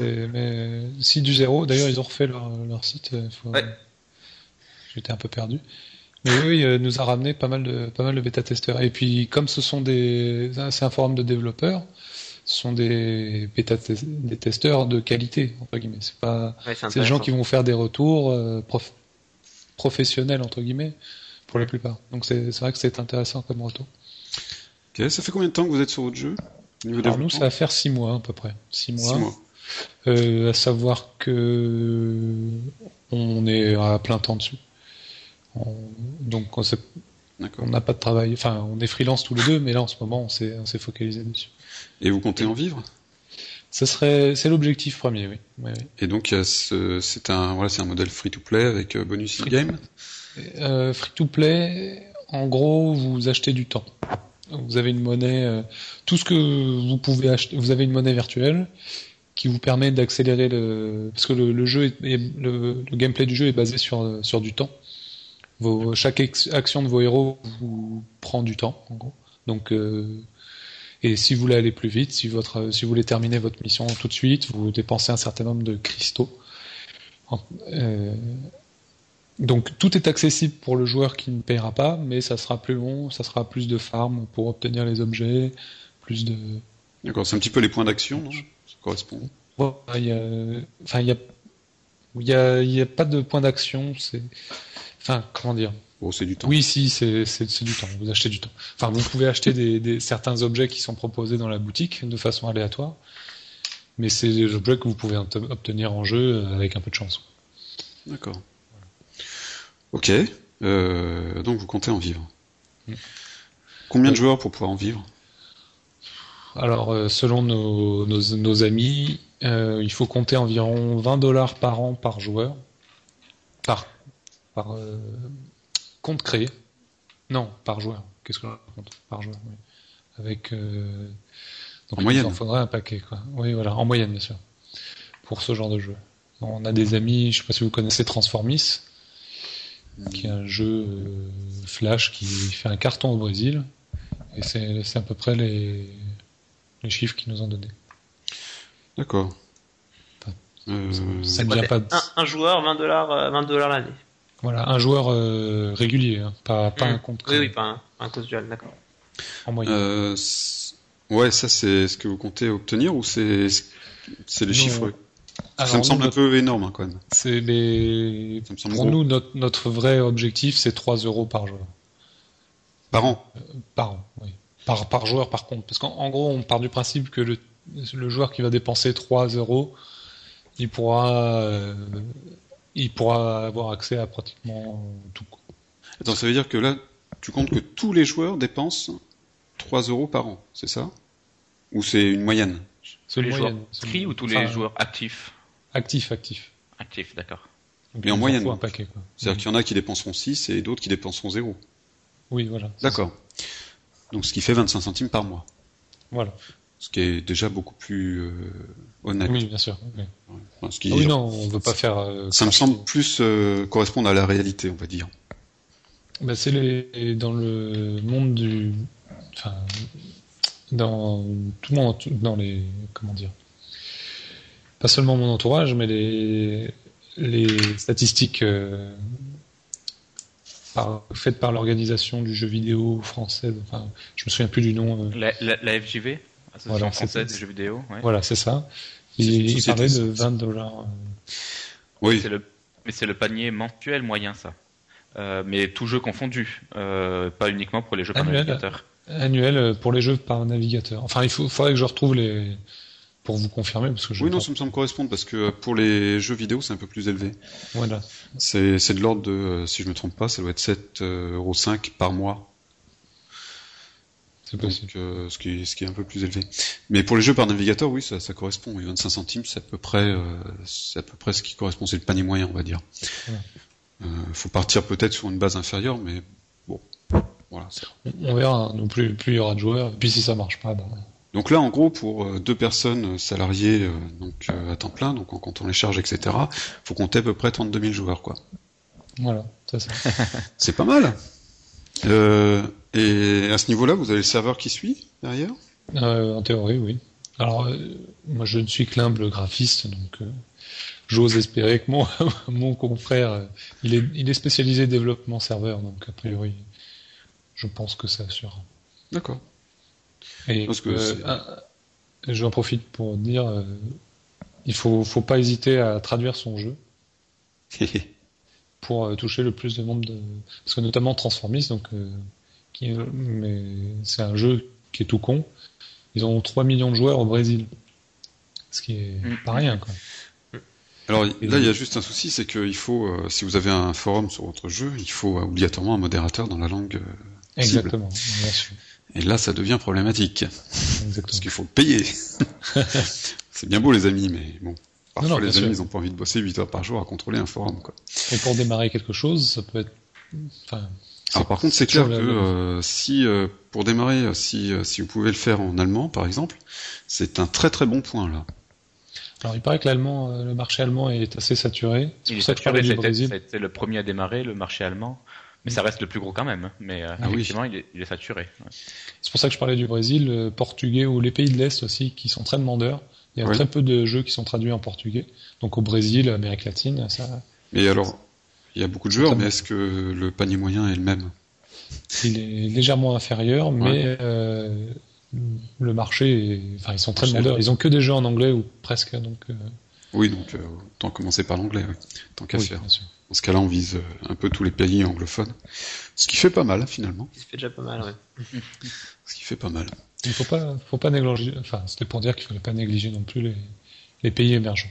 mais si du zéro, d'ailleurs, ils ont refait leur, leur site. Euh, ouais. J'étais un peu perdu. Mais oui, euh, nous a ramené pas mal de pas mal de bêta testeurs. Et puis, comme ce sont des, c'est un forum de développeurs, ce sont des bêta des testeurs de qualité entre guillemets. C'est pas, c'est des gens qui vont faire des retours euh, professionnels entre guillemets pour la plupart. Donc c'est vrai que c'est intéressant comme retour. Ok, ça fait combien de temps que vous êtes sur votre jeu Alors nous, ça va faire 6 mois à peu près. 6 mois. Six mois. Euh, à savoir que on est à plein temps dessus. donc on n'a pas de travail. Enfin, on est freelance tous les deux, mais là en ce moment, on s'est focalisé dessus. Et vous comptez en vivre? Ça serait, c'est l'objectif premier, oui. Et donc c'est un, voilà, c'est un modèle free to play avec euh, bonus in game? Euh, free to play, en gros, vous achetez du temps. Vous avez une monnaie, euh, tout ce que vous pouvez acheter, vous avez une monnaie virtuelle qui vous permet d'accélérer le, parce que le, jeu le, gameplay du jeu est basé sur sur du temps. Chaque action de vos héros vous prend du temps, en gros. Donc euh, Et si vous voulez aller plus vite, si votre, si vous voulez terminer votre mission tout de suite, vous dépensez un certain nombre de cristaux. Euh, donc tout est accessible pour le joueur qui ne payera pas, mais ça sera plus long, ça sera plus de farm pour obtenir les objets, plus de. D'accord, c'est un petit peu les points d'action, non? Ça correspond. il y a, enfin, il y a, il y a, il y a pas de points d'action, c'est, enfin, comment dire? Bon, c'est du temps. Oui, si, c'est, c'est, du temps. Vous achetez du temps. Enfin, vous pouvez acheter des, des, certains objets qui sont proposés dans la boutique de façon aléatoire, mais c'est des objets que vous pouvez obtenir en jeu avec un peu de chance. D'accord. Ok. Euh, donc vous comptez en vivre. Mm. Combien de joueurs pour pouvoir en vivre? Alors, euh, selon nos, nos, amis, euh, il faut compter environ 20 dollars par an par joueur. Par, par compte créé. Non, par joueur. Qu'est-ce que je raconte? Par joueur, oui. Avec. en moyenne. Il en faudrait un paquet, quoi. Oui, voilà, en moyenne, bien sûr. Pour ce genre de jeu. On a des amis, je sais pas si vous connaissez Transformis qui est un jeu euh, Flash qui fait un carton au Brésil. Et c'est à peu près les, les chiffres qu'ils nous ont donnés. D'accord. Euh, ça ne pas un, joueur, 20 dollars, 20 euh, dollars l'année. Voilà, un joueur régulier, hein, pas, pas mmh. un compte. Oui, oui, pas un, un casual, d'accord. En moyenne. ouais, ça c'est ce que vous comptez obtenir ou c'est les chiffres ça me semble un peu énorme hein, quand même. C'est les... Pour nous, notre, notre, vrai objectif, c'est 3 euros par joueur. Par an euh, Par an, oui. Par, par joueur, par contre. Parce qu'en gros, on part du principe que le, le joueur qui va dépenser 3 euros, il pourra, euh, il pourra avoir accès à pratiquement tout. Attends, ça veut dire que là, tu comptes que tous les joueurs dépensent 3 euros par an, c'est ça? Ou c'est une moyenne? C'est les joueurs inscrits ou tous les joueurs actifs Actif, actif. Actif, d'accord. Mais en moyenne. C'est-à-dire qu'il y en a qui dépenseront 6 et d'autres qui dépenseront 0. Oui, voilà. D'accord. Donc ce qui fait 25 centimes par mois. Voilà. Ce qui est déjà beaucoup plus euh, honnête. Oui, bien sûr. oui, non, on veut pas faire. Euh, ça me semble plus euh, correspondre à la réalité, on va dire. Bah, c'est dans le monde du, enfin, dans tout le monde, dans les, comment dire, pas seulement mon entourage, mais les, les statistiques euh, faites par l'organisation du jeu vidéo française. Enfin, je me souviens plus du nom. Euh. La, FJV, Association française du jeu vidéo. Voilà, c'est ça. Il, parlait de 20 dollars. Euh. Oui. mais c'est le panier mensuel moyen, ça. mais tout jeu confondu, pas uniquement pour les jeux par navigateur. Annuel pour les jeux par navigateur. Enfin, il faut, faudrait que je retrouve les, pour vous confirmer parce que je Oui, non, ça me semble correspondre parce que pour les jeux vidéo, c'est un peu plus élevé. Voilà. C'est c'est de l'ordre de euh, si je me trompe pas, ça doit être 7,5 euros par mois. C'est possible. Euh, ce qui ce qui est un peu plus élevé. Mais pour les jeux par navigateur, oui, ça ça correspond. 25 centimes, c'est à peu près euh, c'est à peu près ce qui correspond, c'est le panier moyen, on va dire. Il faut partir peut-être sur une base inférieure, mais voilà. On verra. Non plus plus il y aura de joueurs. Et puis si ça marche pas, ben, donc là, en gros, pour euh, deux personnes euh, salariées euh, donc à temps plein, donc en comptant les charges, etc., faut compter à peu près 32 000 joueurs, quoi. Voilà, c'est ça. c'est pas mal. Euh, et à ce niveau-là, vous avez le serveur qui suit derrière? En théorie, oui. Alors, moi, je ne suis que l'humble graphiste, donc j'ose espérer que mon, mon confrère, il est, il est spécialisé développement serveur, donc a priori, je pense que ça assure. D'accord. Et que euh, j'en profite pour dire, euh, il faut, faut pas hésiter à traduire son jeu pour euh, toucher le plus de monde. De... Parce que notamment Transformis, donc, qui mais c'est un jeu qui est tout con. Ils ont 3 millions de joueurs au Brésil, ce qui est mm. pas rien. Quoi. Alors là, il y a juste un souci, c'est qu'il faut, si vous avez un forum sur votre jeu, il faut obligatoirement un modérateur dans la langue. Exactement, bien sûr. Et là, ça devient problématique. Exactement. Parce qu'il faut le payer. c'est bien beau, les amis, mais bon. Parfois, les amis, ils ont pas envie de bosser 8 heures par jour à contrôler un forum, quoi. Et pour démarrer quelque chose, ça peut être, enfin. Alors par contre, c'est clair que euh, si euh, pour démarrer, si euh, si vous pouvez le faire en allemand, par exemple, c'est un très très bon point là. Alors il paraît que l'allemand, le marché allemand est assez saturé. C'est pour ça que Brésil. C'était le premier à démarrer le marché allemand Mais ça reste le plus gros quand même. Hein. Mais euh, ah effectivement, il, est, saturé. C'est pour ça que je parlais du Brésil, le portugais ou les pays de l'Est aussi, qui sont très demandeurs. Il y a très peu de jeux qui sont traduits en portugais. Donc au Brésil, Amérique latine, ça. Mais alors, il y a beaucoup de joueurs, mais est-ce que le panier moyen est le même? Il est légèrement inférieur, mais euh, le marché, enfin, ils sont très demandeurs. Ils ont que des jeux en anglais ou presque, donc. Euh, oui, donc euh, autant commencer par l'anglais, tant qu'à faire. Dans ce cas-là, on vise euh, un peu tous les pays anglophones, ce qui fait pas mal finalement. Ce qui fait déjà pas mal, ouais. ce qui fait pas mal. Il faut pas, faut pas négliger. Enfin, c'était pour dire qu'il fallait pas négliger non plus les, les pays émergents.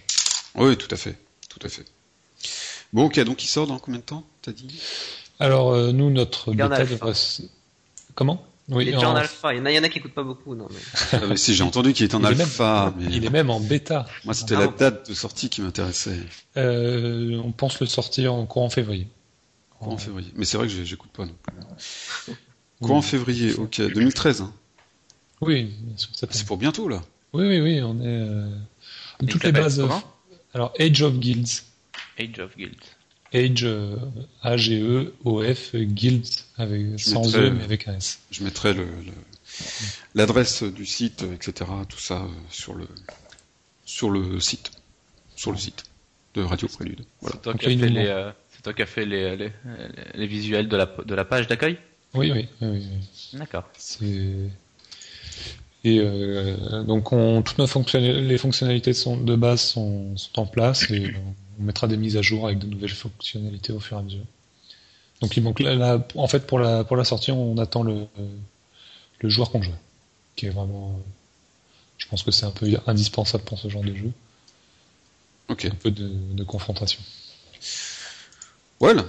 Oui, tout à fait, tout à fait. Bon, ok, donc il sort dans combien de temps, t'as dit? Alors, euh, nous, notre bêta devrait... Comment? Oui, il est déjà en, alpha. Il y, en a, il y en a qui écoutent pas beaucoup, non mais. Ah, mais si j'ai entendu qu'il est en alpha. mais... Il est même en bêta. Moi, c'était la date de sortie qui m'intéressait. Euh, on pense le sortir en courant février. Courant février. Mais c'est vrai que j'écoute pas non Courant février, ok. 2013. Hein. Oui, c'est pour bientôt là. Oui, oui, oui. On est. Euh... Toutes les bases. Alors, Age of Guilds. Age of Guilds. Age, euh, A-G-E-O-F, Guild, avec, sans E, mais avec un S. Je mettrai l'adresse du site, etc., tout ça euh, sur le, sur le site. Sur le site de Radio Prélude. Voilà. C'est toi, qui as fait, les, euh, les, les, visuels de la, de la page d'accueil? Oui, oui, oui, D'accord. Et donc on, toutes nos les fonctionnalités sont, de base sont, sont en place et on mettra des mises à jour avec de nouvelles fonctionnalités au fur et à mesure. Donc il manque là, en fait pour la pour la sortie on attend le le joueur conjoint qui est vraiment je pense que c'est un peu indispensable pour ce genre de jeu. Ok. Un peu de, confrontation. Voilà.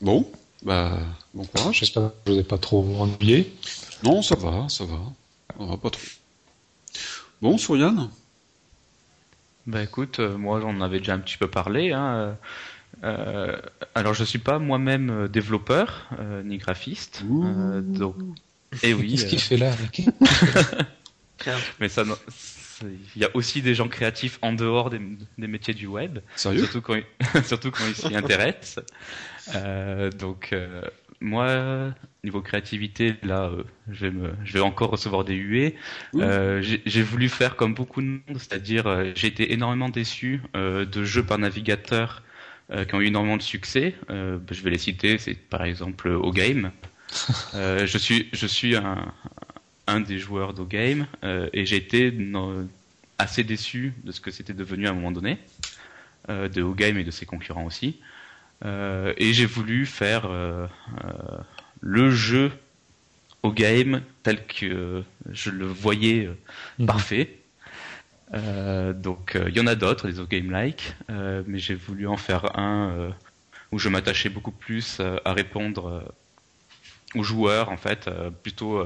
Bon, bah bon courage. J'espère que je vous ai pas trop ennuyé. Non, ça va, ça va. On va pas trop. Bon, Yann bah écoute, euh, moi j'en avais déjà un petit peu parlé. Hein. Euh, alors je suis pas moi-même euh, développeur ni graphiste, donc et eh oui. Qu'est-ce qu'il fait là Mais ça, il y a aussi des gens créatifs en dehors des, métiers du web. Sérieux? Surtout quand, surtout quand ils s'y intéressent. donc moi, niveau créativité, là, euh, je, vais me, je vais encore recevoir des huées. Euh, j'ai voulu faire comme beaucoup de monde, c'est-à-dire euh, j'ai été énormément déçu de jeux par navigateur qui ont eu énormément de succès. je vais les citer, c'est par exemple O-Game. je suis, je suis un, un des joueurs d'O-Game et j'ai été assez déçu de ce que c'était devenu à un moment donné, de O-Game et de ses concurrents aussi. Euh, et j'ai voulu faire euh, euh, le jeu au game tel que je le voyais mhm. parfait. donc il y en a d'autres, des O-game-like, mais j'ai voulu en faire un où je m'attachais beaucoup plus à répondre aux joueurs, en fait, plutôt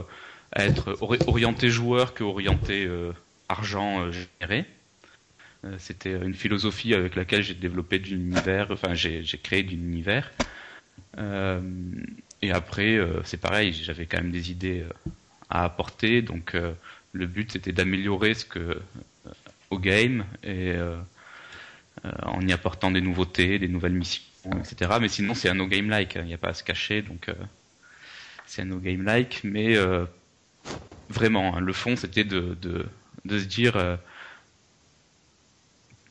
à être orienté joueur que orienté argent généré. Euh, c'était une philosophie avec laquelle j'ai développé de l'univers, enfin j'ai créé de l'univers. Euh, et après, euh, c'est pareil, j'avais quand même des idées à apporter, donc le but c'était d'améliorer ce que au game et en y apportant des nouveautés, des nouvelles missions, etc. Mais sinon c'est un no game like, il n'y a pas à se cacher, donc c'est un no game like. Mais vraiment, hein, le fond c'était de, de, de, se dire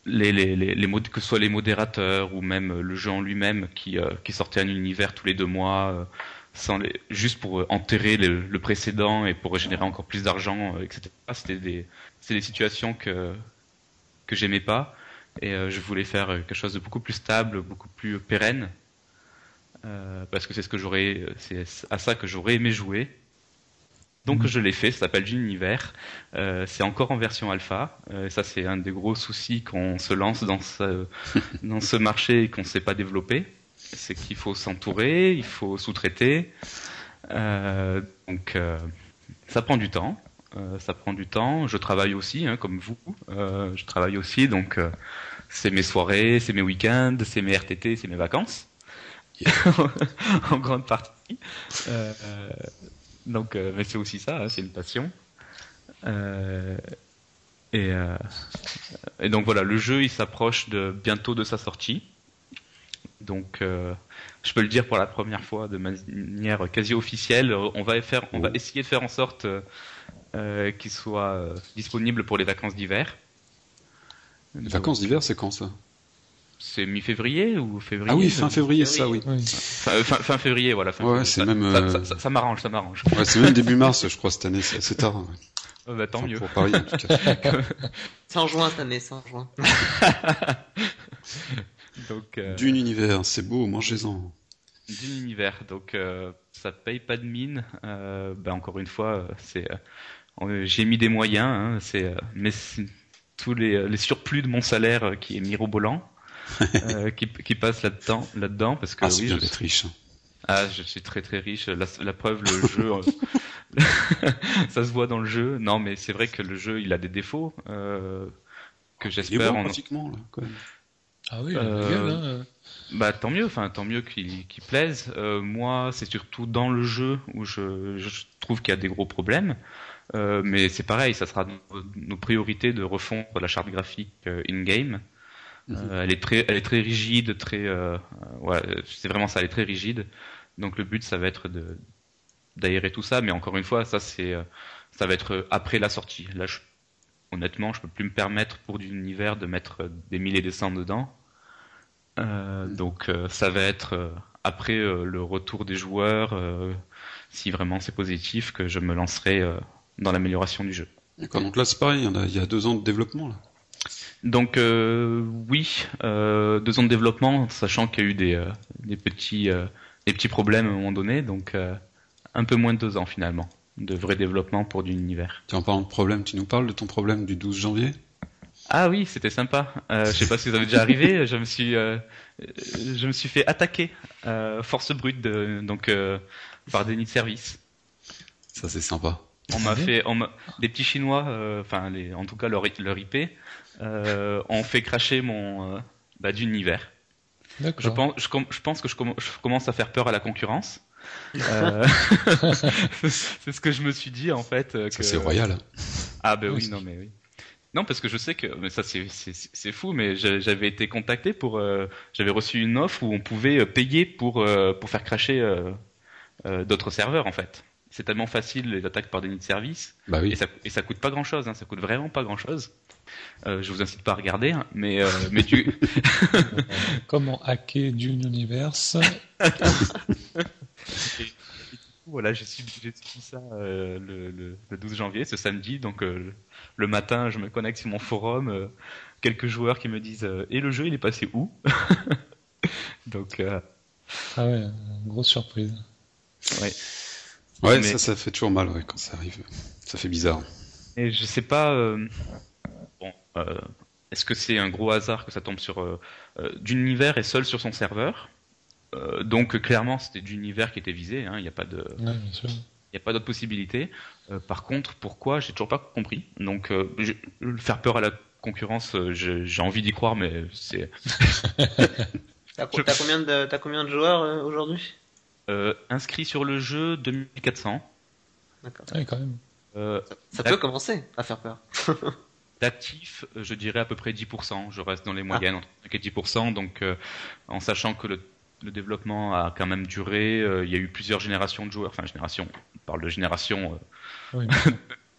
les, les, les, que ce soit les modérateurs ou même le jeu en lui-même qui, euh, qui sortait un univers tous les deux mois, euh, sans les, juste pour enterrer le, précédent et pour générer encore plus d'argent, euh, etc. C'était des, des situations que, que j'aimais pas et je voulais faire quelque chose de beaucoup plus stable, beaucoup plus pérenne. parce que c'est ce que j'aurais, c'est à ça que j'aurais aimé jouer donc mhm. je l'ai fait, ça s'appelle L'Univers. Euh, c'est encore en version alpha. Euh, ça c'est un des gros soucis qu'on se lance dans ce, dans ce marché et qu'on ne sait pas développer. C'est qu'il faut s'entourer, il faut sous-traiter. Euh, donc euh, ça prend du temps. Ça prend du temps. Je travaille aussi, hein, comme vous. je travaille aussi, donc c'est mes soirées, c'est mes week-ends, c'est mes RTT, c'est mes vacances. en grande partie. Donc, euh, mais c'est aussi ça, hein, c'est une passion. Euh, et, euh, et, donc voilà, le jeu il s'approche de bientôt de sa sortie. Donc, je peux le dire pour la première fois de manière quasi officielle. On va faire, on va essayer de faire en sorte qu'il soit disponible pour les vacances d'hiver. Les vacances d'hiver, c'est quand ça? C'est mi-février ou février Ah oui, fin février, ça, oui. Fin, février, voilà. ouais, c'est même. Euh, ça, m'arrange, ça m'arrange. Ouais, c'est même début mars, je crois, cette année, c'est tard. Oh, bah, tant mieux. Pour Paris, en tout cas. c'est juin cette année, c'est en juin. donc, euh... D'une univers, c'est beau, mangez-en. D'une univers, donc euh, ça paye pas de mine. Euh, bah, encore une fois, c'est. J'ai mis des moyens, hein, c'est mais tous les, les, surplus de mon salaire qui est mirobolant. Euh, qui, qui passe là-dedans, là-dedans parce que ah, oui, je suis riche. Ah, je suis très très riche. La, preuve, le jeu, euh, ça se voit dans le jeu. Non, mais c'est vrai que le jeu, il a des défauts euh, que j'espère. en... pratiquement là, quand même. Ah oui, euh, hein. Bah tant mieux, enfin tant mieux qu'il plaise. moi, c'est surtout dans le jeu où je, je trouve qu'il y a des gros problèmes. mais c'est pareil, ça sera nos, nos priorités de refondre la charte graphique in-game. Euh, elle est très, elle est très rigide, très, euh, c'est vraiment ça, elle est très rigide. Donc le but, ça va être de d'aérer tout ça, mais encore une fois, ça c'est, euh, ça va être après la sortie. Là, je, honnêtement, je peux plus me permettre pour du univers de mettre des milliers et des cents dedans. donc ça va être après le retour des joueurs, si vraiment c'est positif, que je me lancerai dans l'amélioration du jeu. D'accord, donc là c'est pareil, il y a deux ans de développement là. Donc euh, oui, euh, deux ans de développement, sachant qu'il y a eu des, euh, des petits euh, des petits problèmes à un moment donné, donc un peu moins de deux ans finalement de vrai développement pour du univers. Tu en parles de problème, tu nous parles de ton problème du 12 janvier? Ah oui, c'était sympa. Euh, je sais pas si vous avez déjà arrivé, je me suis je me suis fait attaquer force brute de, donc par déni de service. Ça c'est sympa. On m'a fait, on les petits Chinois, enfin les, en tout cas leur, leur IP, euh, ont fait cracher mon euh, bah, d'univers. Je pense, je, je, pense que je, commence à faire peur à la concurrence. Euh, c'est ce que je me suis dit en fait. Que... C'est royal. Ah ben oui, non mais oui. Non parce que je sais que mais ça c'est fou mais j'avais été contacté pour euh, j'avais reçu une offre où on pouvait payer pour pour faire cracher d'autres serveurs en fait. C'est tellement facile les attaques par déni de service bah oui. et ça et ça coûte pas grand chose hein, ça coûte vraiment pas grand chose. Euh, je vous incite pas à regarder, hein, mais, euh, mais tu. Comment hacker Dune Universe Voilà, j'ai suivi, ça euh, le, le, 12 janvier, ce samedi. Donc le matin, je me connecte sur mon forum, quelques joueurs qui me disent Et le jeu, il est passé où? Donc. Ah ouais, grosse surprise. Ouais. Ouais, ça, ça fait toujours mal quand ça arrive. Ça fait bizarre. Et je sais pas. Euh, est-ce que c'est un gros hasard que ça tombe sur euh, euh, d'univers et seul sur son serveur? Donc clairement, c'était d'univers qui était visé. Hein, il n'y a pas de. Il n'y a pas d'autre possibilité. par contre, pourquoi J'ai toujours pas compris. Donc, faire peur à la concurrence, j'ai envie d'y croire, mais c'est. T'as combien de combien de joueurs aujourd'hui? Inscrits sur le jeu 2400. D'accord. quand même. ça, ça peut commencer à faire peur. D'actifs, euh, je dirais à peu près 10%. Je reste dans les moyennes entre 5 et 10%. Donc, euh, en sachant que le, développement a quand même duré, euh, il y a eu plusieurs générations de joueurs. Enfin, génération. On parle de génération. Oui.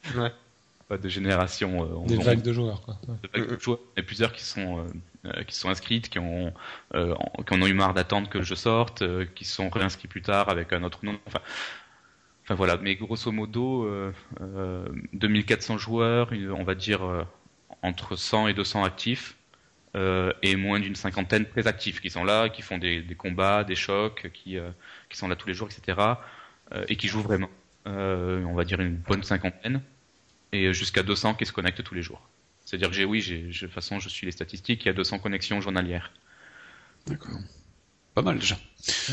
Pas de génération. Des vagues de joueurs, quoi. Il y a plusieurs qui sont qui sont inscrites, qui ont qui en ont eu marre d'attendre que je sorte, qui sont réinscrits plus tard avec un autre nom. Enfin, voilà, mais grosso modo, euh, euh, 2400 joueurs, on va dire euh, entre 100 et 200 actifs, euh, et moins d'une cinquantaine très actifs qui sont là, qui font des, combats, des chocs, euh, qui sont là tous les jours, etc. et qui jouent vraiment. on va dire une bonne cinquantaine, et jusqu'à 200 qui se connectent tous les jours. C'est-à-dire que j'ai, oui, j'ai, de toute façon, je suis les statistiques, il y a 200 connexions journalières. D'accord. Pas mal déjà.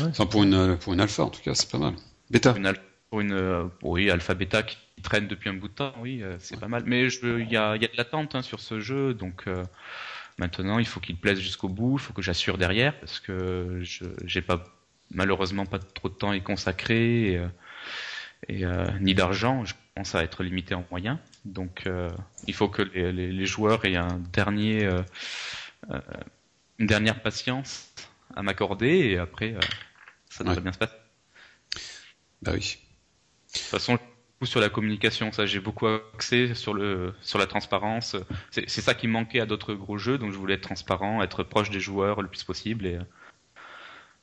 Enfin, pour une, pour une alpha, en tout cas, c'est pas mal. Bêta. Une pour une euh, oui alpha bêta qui traîne depuis un bout de temps oui euh, c'est pas mal mais il y a, y a de l'attente hein, sur ce jeu donc euh, maintenant il faut qu'il plaise jusqu'au bout il faut que j'assure derrière parce que je j'ai pas malheureusement pas trop de temps à y consacrer et, et ni d'argent je pense à être limité en moyens donc il faut que les, les, les, joueurs aient un dernier une dernière patience à m'accorder et après ça devrait bien se passer. Bah oui. De toute façon, sur la communication, ça j'ai beaucoup axé sur le sur la transparence. C'est ça qui manquait à d'autres gros jeux, donc je voulais être transparent, être proche des joueurs le plus possible et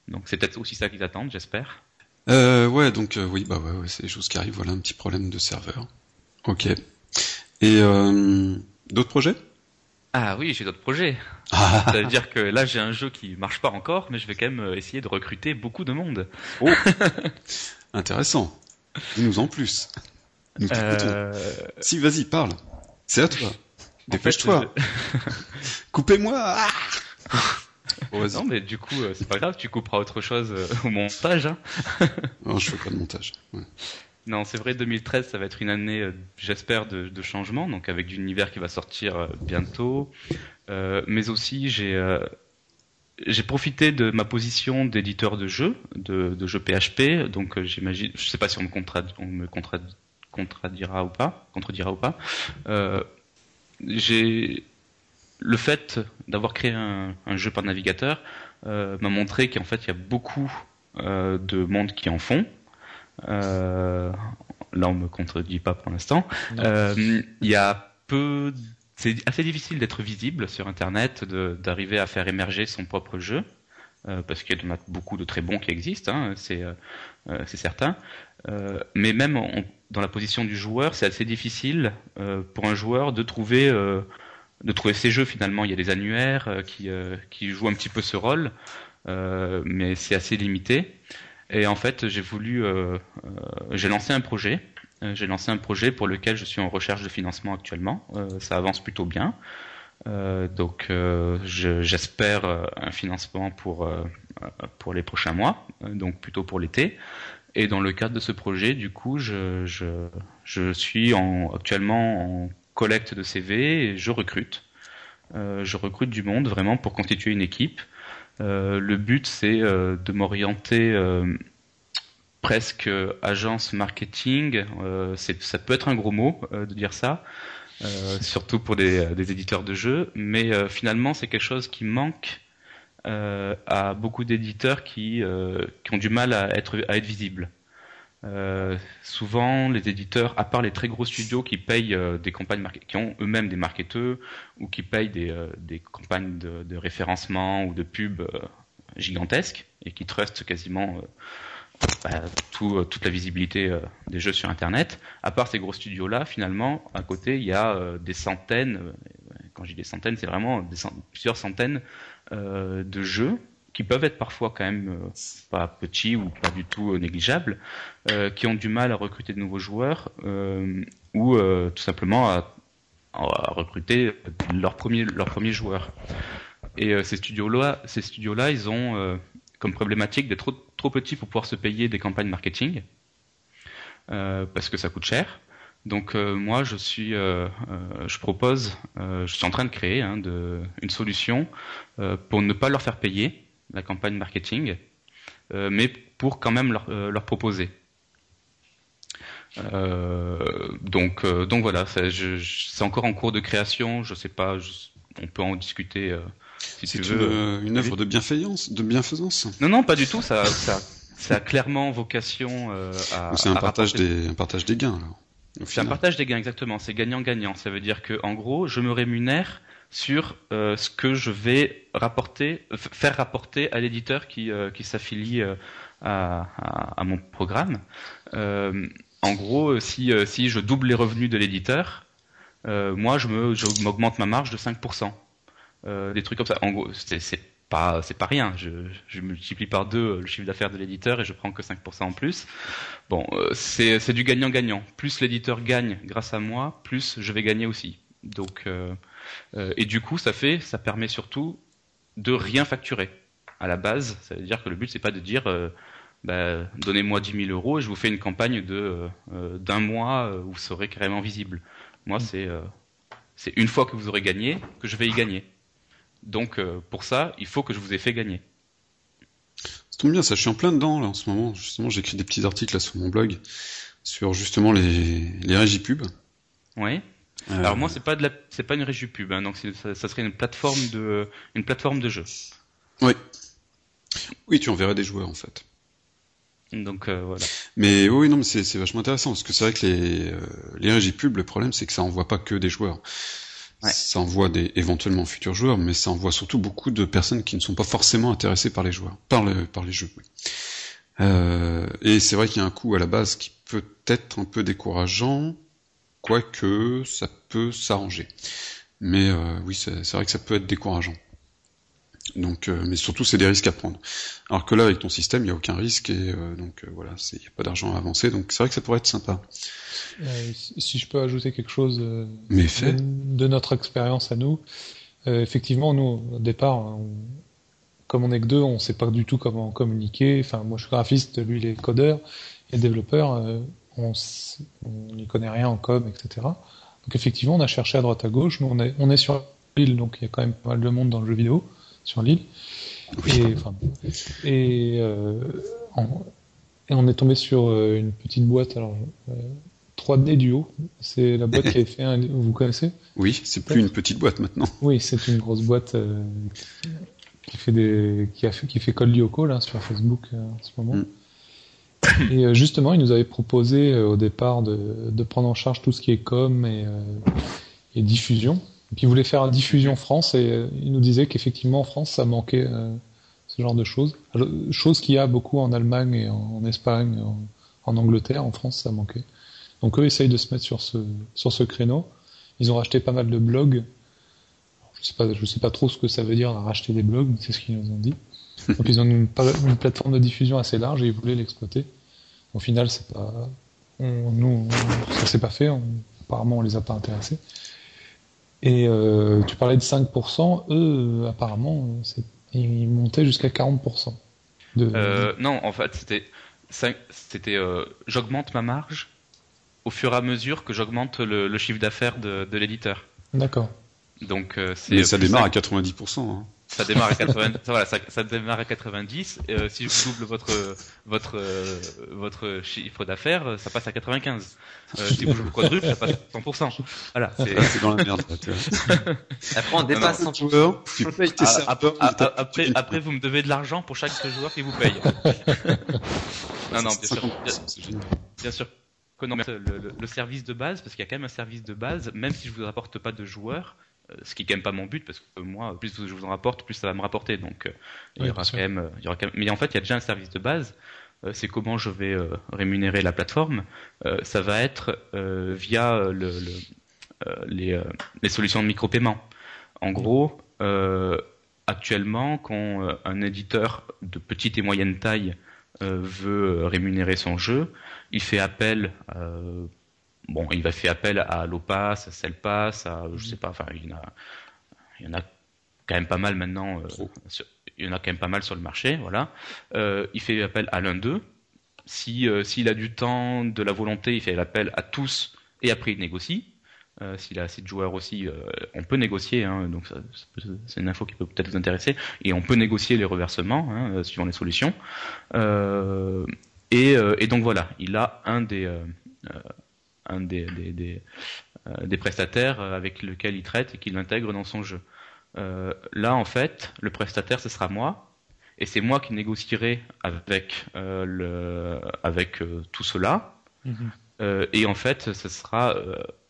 donc c'est peut-être aussi ça qu'ils attendent, j'espère. Euh, ouais, donc oui, bah ouais, ouais c'est des choses qui arrivent. Voilà un petit problème de serveur. Ok. Et euh, d'autres projets? Ah oui, j'ai d'autres projets. Ah. Ça veut dire que là, j'ai un jeu qui marche pas encore, mais je vais quand même euh, essayer de recruter beaucoup de monde. Oh Intéressant. Dis-nous en plus. euh... Si, vas-y, parle. C'est à toi. Dépêche-toi. Coupez-moi. Ah non, mais du coup, c'est pas grave, tu couperas autre chose au montage. Hein. non, je fais pas de montage. Ouais. Non, c'est vrai, 2013, ça va être une année, euh, j'espère, de, de, changement, donc avec l'univers qui va sortir euh, bientôt. Euh, mais aussi, j'ai euh, j'ai profité de ma position d'éditeur de jeux, de, de jeux PHP. Donc, j'imagine, je sais pas si on me, on me contredira ou pas, contredira ou pas. j'ai le fait d'avoir créé un, un, jeu par navigateur m'a montré qu'en fait, il y a beaucoup de monde qui en font là, on me contredit pas pour l'instant. Euh, il y a peu, c'est assez difficile d'être visible sur Internet, d'arriver à faire émerger son propre jeu. Euh, parce qu'il y a beaucoup de très bons qui existent, hein, c'est euh, certain. Euh, mais même dans la position du joueur, c'est assez difficile pour un joueur de trouver de trouver ses jeux finalement. Il y a des annuaires qui qui jouent un petit peu ce rôle, mais c'est assez limité. Et en fait, j'ai voulu, euh, euh, j'ai lancé un projet. Euh, j'ai lancé un projet pour lequel je suis en recherche de financement actuellement. ça avance plutôt bien. donc, j'espère un financement pour pour les prochains mois, donc plutôt pour l'été. Et dans le cadre de ce projet, du coup, je, je, je suis en, actuellement en collecte de CV et je recrute. Euh, je recrute du monde vraiment pour constituer une équipe. Euh, le but, c'est euh, de m'orienter euh, presque agence marketing. ça peut être un gros mot de dire ça. surtout pour des, éditeurs de jeux, mais finalement c'est quelque chose qui manque à beaucoup d'éditeurs qui, ont du mal à être visibles. Euh, souvent, les éditeurs, à part les très gros studios qui payent euh, des campagnes qui ont eux-mêmes des marketeurs ou qui payent des, euh, campagnes de, référencement ou de pub gigantesques et qui trustent quasiment bah, tout, toute la visibilité des jeux sur Internet, à part ces gros studios-là, finalement, à côté, il y a des centaines, quand je dis des centaines, c'est vraiment des plusieurs centaines de jeux qui peuvent être parfois quand même euh, pas petits ou pas du tout euh, négligeables, euh, qui ont du mal à recruter de nouveaux joueurs ou tout simplement à, recruter leurs premiers leurs premiers joueurs. Et ces studios-là, ces studios-là, ils ont comme problématique d'être trop, trop petits pour pouvoir se payer des campagnes marketing parce que ça coûte cher. Donc moi, je suis, je propose, je suis en train de créer hein, de, une solution pour ne pas leur faire payer la campagne marketing, euh, mais pour quand même leur, euh, leur proposer. Euh, donc, donc voilà, c'est encore en cours de création. Je sais pas, on peut en discuter si tu veux. Une, une œuvre de bienfaisance, de bienfaisance. Non, non, pas du tout. Ça, ça, ça a clairement vocation à. C'est un partage des, un partage des gains. C'est un partage des gains, exactement. C'est gagnant-gagnant. Ça veut dire que, en gros, je me rémunère sur euh, ce que je vais faire rapporter à l'éditeur qui, euh, s'affilie euh, à, mon programme. en gros, si, je double les revenus de l'éditeur, moi je me je m'augmente ma marge de 5%. des trucs comme ça. En gros, c'est pas pas rien. Je, je, multiplie par deux le chiffre d'affaires de l'éditeur et je prends que 5% en plus. Bon, c'est c'est du gagnant-gagnant. Plus l'éditeur gagne grâce à moi, plus je vais gagner aussi. Donc euh, et du coup, ça fait, ça permet surtout de rien facturer à la base. Ça veut dire que le but c'est pas de dire euh, bah, donnez-moi 10 000 euros et je vous fais une campagne de euh, d'un mois où vous serez carrément visible. Moi, c'est c'est une fois que vous aurez gagné que je vais y gagner. Donc pour ça, il faut que je vous ai fait gagner. Ça tombe bien, ça je suis en plein dedans là en ce moment. Justement, j'écris des petits articles là sur mon blog sur justement les les régies. Oui. Euh, Alors moi c'est pas de la, c'est pas une régie pub, hein, donc ça, ça, serait une plateforme de, une plateforme de jeu. Oui. Oui, tu enverrais des joueurs en fait. Donc voilà. Mais oui, non, mais c'est vachement intéressant parce que c'est vrai que les les régies pub, le problème c'est que ça envoie pas que des joueurs. Ça envoie des éventuellement futurs joueurs, mais ça envoie surtout beaucoup de personnes qui ne sont pas forcément intéressées par les joueurs, par, le, par les jeux. Euh, et c'est vrai qu'il y a un coût à la base qui peut être un peu décourageant, quoique ça peut s'arranger. Mais euh, oui, c'est vrai que ça peut être décourageant. Donc, euh, mais surtout, c'est des risques à prendre. Alors que là, avec ton système, il n'y a aucun risque et euh, donc euh, voilà, il n'y a pas d'argent à avancer. Donc, c'est vrai que ça pourrait être sympa. si je peux ajouter quelque chose mais de, notre expérience à nous, effectivement, nous, au départ, comme on est que deux, on ne sait pas du tout comment communiquer. Enfin, moi, je suis graphiste, lui, il est codeur et développeur. On n'y connaît rien en com, etc. Donc, effectivement, on a cherché à droite à gauche. Nous, on est, on est sur l'île, donc il y a quand même pas mal de monde dans le jeu vidéo sur l'île. Et, enfin, et, euh, et, on est tombé sur euh, une petite boîte, alors 3D euh, Duo. C'est la boîte qui a fait un. Vous connaissez? Oui, c'est plus une petite boîte maintenant. Oui, c'est une grosse boîte qui fait des qui a fait qui fait Call Lyoko là sur Facebook en ce moment. Mm. Et justement, il nous avait proposé au départ de, de, prendre en charge tout ce qui est com et, et diffusion. Puis il voulait faire la diffusion France et euh, il nous disait qu'effectivement en France ça manquait euh, ce genre de choses. chose qu'il y a beaucoup en Allemagne et en, Espagne, en, Angleterre, en France ça manquait. Donc eux essayent de se mettre sur ce sur ce créneau. Ils ont racheté pas mal de blogs. Je sais pas, je sais pas trop ce que ça veut dire racheter des blogs, c'est ce qu'ils nous ont dit. Donc ils ont une, une, plateforme de diffusion assez large et ils voulaient l'exploiter. Au final, c'est pas, on, nous, ça s'est pas fait. apparemment, on les a pas intéressés. Et euh, tu parlais de 5%, eux, apparemment, ils montaient jusqu'à 40%. De... Euh, non, en fait, c'était, c'était, euh, j'augmente ma marge au fur et à mesure que j'augmente le, chiffre d'affaires de, de l'éditeur. D'accord. Donc, c'est. Mais ça démarre à 90%. Hein. Ça démarre à 90. voilà, ça, ça, démarre à 90. Euh, si je double votre votre euh, votre chiffre d'affaires, ça passe à 95. Euh, si vous quadruple, ça passe à 100%. Voilà. C'est dans la merde. après, on dépasse 100%. après, après, après, vous me devez de l'argent pour chaque joueur qui vous paye. non, non, bien sûr. Bien, sûr. Non, le, le, service de base, parce qu'il y a quand même un service de base, même si je vous rapporte pas de joueurs, euh, ce qui est quand même pas mon but parce que moi plus je vous en rapporte plus ça va me rapporter. Donc euh, il, y aura quand même, il y aura quand même mais en fait il y a déjà un service de base. Euh, c'est comment je vais rémunérer la plateforme. Ça va être via le, les, les, solutions de micro-paiement. En gros actuellement quand un éditeur de petite et moyenne taille veut rémunérer son jeu il fait appel bon, il va faire appel à Lopass, à Selpass, à je sais pas, enfin il y en a, il y en a quand même pas mal maintenant. Euh, il y en a quand même pas mal sur le marché, voilà. Euh, il fait appel à l'un d'eux. Si euh, s'il a du temps, de la volonté, il fait l'appel à tous et après il négocie. s'il a assez de joueurs aussi, on peut négocier, hein, donc c'est une info qui peut peut-être vous intéresser, et on peut négocier les reversements hein, suivant les solutions. Et, et, donc voilà, il a un des un des, des, euh, des, prestataires euh, avec lequel il traite et qu'il l'intègre dans son jeu. Euh, là, en fait, le prestataire, ce sera moi, et c'est moi qui négocierai avec le avec tout cela. Mhm. et en fait, ce sera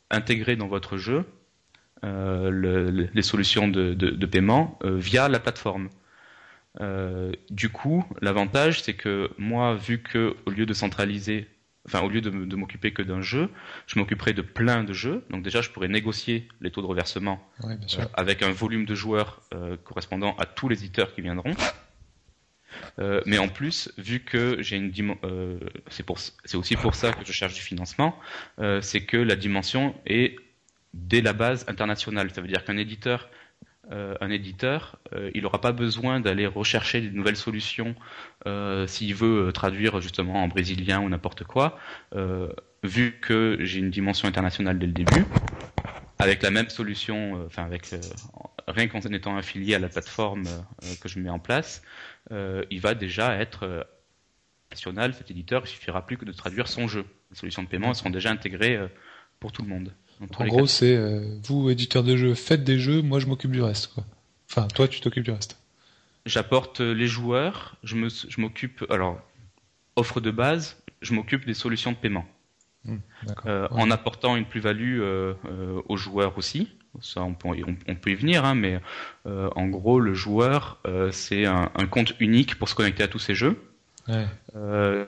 intégré dans votre jeu les solutions de, de, paiement via la plateforme. du coup, l'avantage, c'est que moi, vu que au lieu de centraliser enfin au lieu de, m'occuper que d'un jeu, je m'occuperai de plein de jeux. Donc déjà, je pourrais négocier les taux de reversement euh, avec un volume de joueurs euh, correspondant à tous les éditeurs qui viendront. Euh, mais en plus, vu que j'ai une c'est pour c'est aussi pour ça que je cherche du financement, c'est que la dimension est dès la base internationale. Ça veut dire qu'un éditeur euh, un éditeur, euh, il n'aura pas besoin d'aller rechercher de nouvelles solutions euh, s'il veut traduire justement en brésilien ou n'importe quoi, vu que j'ai une dimension internationale dès le début, avec la même solution, enfin avec rien qu'en étant affilié à la plateforme que je mets en place, il va déjà être national, cet éditeur, il suffira plus que de traduire son jeu. Les solutions de paiement seront déjà intégrées pour tout le monde. En gros, c'est euh, vous, éditeur de jeux, faites des jeux, moi je m'occupe du reste. Quoi. Enfin, toi, tu t'occupes du reste. j'apporte les joueurs, je m'occupe, alors, offre de base, je m'occupe des solutions de paiement. Hmm, en apportant une plus-value aux joueurs aussi. Ça, on peut, on, peut y venir, hein, mais en gros, le joueur, c'est un, compte unique pour se connecter à tous ces jeux. Euh,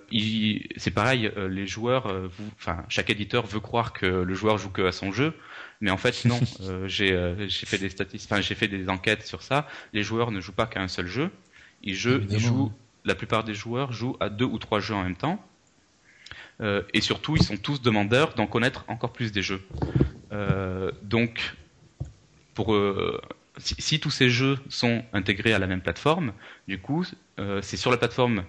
c'est pareil, euh, les joueurs, euh, enfin chaque éditeur veut croire que le joueur joue que à son jeu, mais en fait non. j'ai fait des statistiques, j'ai fait des enquêtes sur ça. Les joueurs ne jouent pas qu'à un seul jeu. Ils, jouent, la plupart des joueurs jouent à deux ou trois jeux en même temps. et surtout, ils sont tous demandeurs d'en connaître encore plus des jeux. donc, pour si, si, tous ces jeux sont intégrés à la même plateforme, du coup, c'est sur la plateforme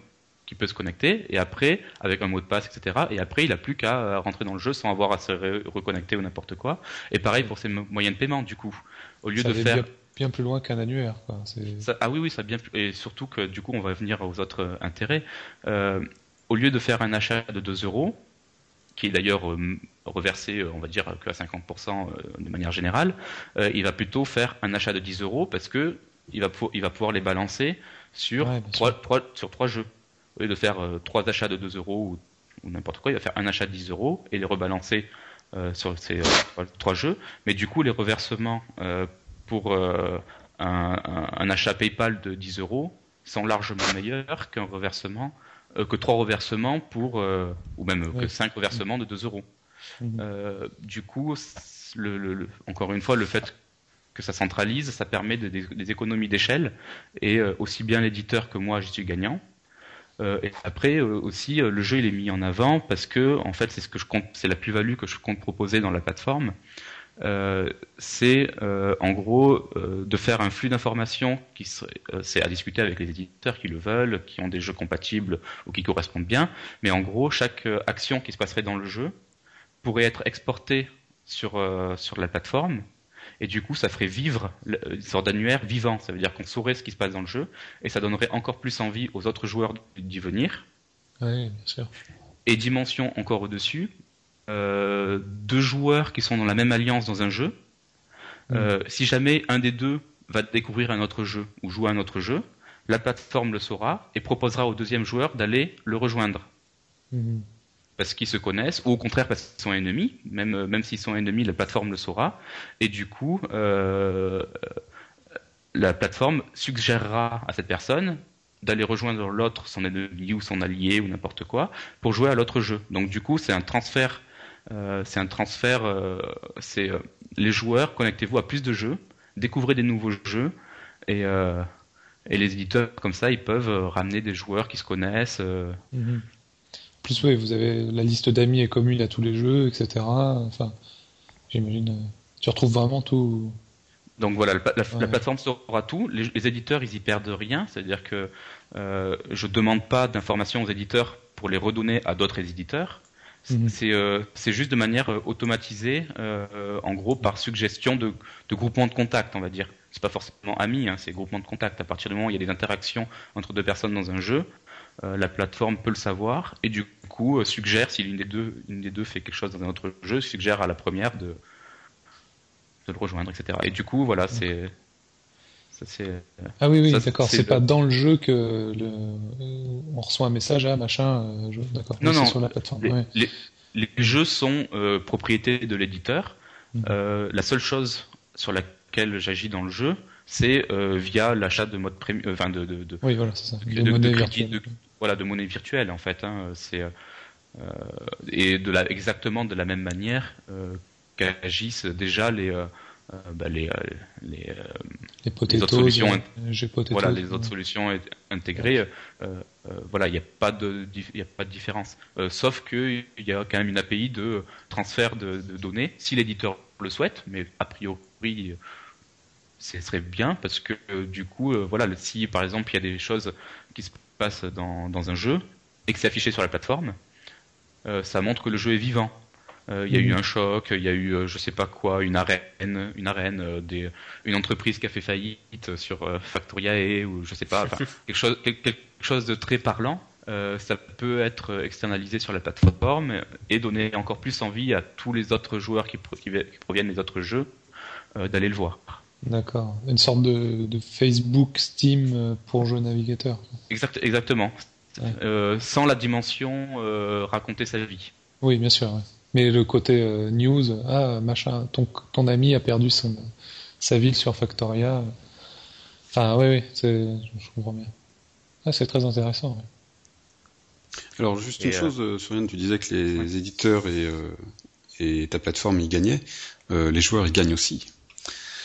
qui peut se connecter, et après, avec un mot de passe, etc. Et après, il n'a plus qu'à euh, rentrer dans le jeu sans avoir à se reconnecter ou n'importe quoi. Et pareil pour ses moyens de paiement, du coup. Au lieu de faire. Bien, plus loin qu'un annuaire, quoi. ah oui, oui, ça bien Et surtout que, du coup, on va venir aux autres euh, intérêts. Euh, au lieu de faire un achat de 2 euros, qui est d'ailleurs reversé, on va dire, qu'à 50% de manière générale, il va plutôt faire un achat de 10 euros parce que il va, il va pouvoir les balancer sur, trois, sur trois jeux. Au lieu de faire euh, trois achats de 2 euros ou, n'importe quoi, il va faire un achat de 10 euros et les rebalancer euh, sur ces euh, trois jeux. Mais du coup, les reversements pour un, achat PayPal de 10 euros sont largement meilleurs qu'un reversement, que trois reversements pour, ou même que cinq reversements de 2 euros. Du coup, encore une fois, le fait que ça centralise, ça permet des économies d'échelle et aussi bien l'éditeur que moi, j'y suis gagnant. Euh, et après euh, aussi, euh, le jeu il est mis en avant parce que en fait c'est ce que je compte, c'est la plus-value que je compte proposer dans la plateforme. c'est en gros de faire un flux d'informations qui c'est à discuter avec les éditeurs qui le veulent, qui ont des jeux compatibles ou qui correspondent bien. Mais en gros, chaque action qui se passerait dans le jeu pourrait être exportée sur sur la plateforme et du coup ça ferait vivre une sorte d'annuaire vivant. Ça veut dire qu'on saurait ce qui se passe dans le jeu et ça donnerait encore plus envie aux autres joueurs d'y venir. Oui, bien sûr. Et dimension encore au-dessus, euh, deux joueurs qui sont dans la même alliance dans un jeu. Mm. Euh, si jamais un des deux va découvrir un autre jeu ou jouer à un autre jeu, la plateforme le saura et proposera au deuxième joueur d'aller le rejoindre. Mm parce qu'ils se connaissent, ou au contraire parce qu'ils sont ennemis, même, euh, même s'ils sont ennemis, la plateforme le saura, et du coup, euh, la plateforme suggérera à cette personne d'aller rejoindre l'autre, son ennemi ou son allié ou n'importe quoi, pour jouer à l'autre jeu. Donc du coup, c'est un transfert, euh, c'est un transfert, c'est les joueurs, connectez-vous à plus de jeux, découvrez des nouveaux jeux, et, et les éditeurs comme ça, ils peuvent ramener des joueurs qui se connaissent. Mm-hmm plus, oui, vous avez la liste d'amis est commune à tous les jeux, etc. Enfin, j'imagine. Euh, tu retrouves vraiment tout. Donc voilà, la, plateforme saura tout. Les, éditeurs, ils y perdent rien. C'est-à-dire que euh, je demande pas d'informations aux éditeurs pour les redonner à d'autres éditeurs. Mhm. Euh, c'est juste de manière euh, automatisée, en gros par suggestion de, de groupement de contact, on va dire. C'est pas forcément amis, hein, c'est groupement de contact. À partir du moment où il y a des interactions entre deux personnes dans un jeu, la plateforme peut le savoir et du coup euh, suggère si l'une des deux, une des deux fait quelque chose dans un autre jeu, suggère à la première de, de le rejoindre, etc. Et du coup, voilà, c'est ah oui oui d'accord. c'est pas dans le jeu que le... on reçoit un message ah, machin euh, d'accord. Non non. sur la plateforme les, les, jeux sont euh, propriété de l'éditeur. Mhm. euh, la seule chose sur laquelle j'agis dans le jeu c'est euh, via l'achat de mode premium enfin de, de, de, oui voilà c'est ça. de, de, voilà, de monnaie virtuelle en fait. Hein, c'est euh, et de la, exactement de la même manière euh, qu'agissent déjà les euh, bah, les, les, les, autres solutions, voilà, les autres solutions intégrées. voilà, il n'y a pas de, il a pas de différence. sauf qu'il y a quand même une API de transfert de, de données, si l'éditeur le souhaite, mais a priori, ce serait bien parce que du coup, voilà, si par exemple il y a des choses qui se passe dans, dans un jeu et que c'est affiché sur la plateforme, euh, ça montre que le jeu est vivant. Euh, il y a eu un choc, il y a eu euh, je sais pas quoi, une arène, une arène, des, une entreprise qui a fait faillite sur Factoriae ou je sais pas, quelque chose, quelque chose de très parlant. ça peut être externalisé sur la plateforme et donner encore plus envie à tous les autres joueurs qui, qui, proviennent des autres jeux d'aller le voir. D'accord. Une sorte de, Facebook Steam pour jeux navigateurs. Exact, exactement. sans la dimension raconter sa vie. Oui, bien sûr. Mais le côté news, ah machin, ton, ton ami a perdu son, sa ville sur Factoria. Enfin, oui, oui, je comprends bien. Ah, c'est très intéressant. Alors, juste une chose, euh, Soriane, tu disais que les éditeurs et, euh, et, ta plateforme y gagnaient. Euh, les joueurs y gagnent aussi.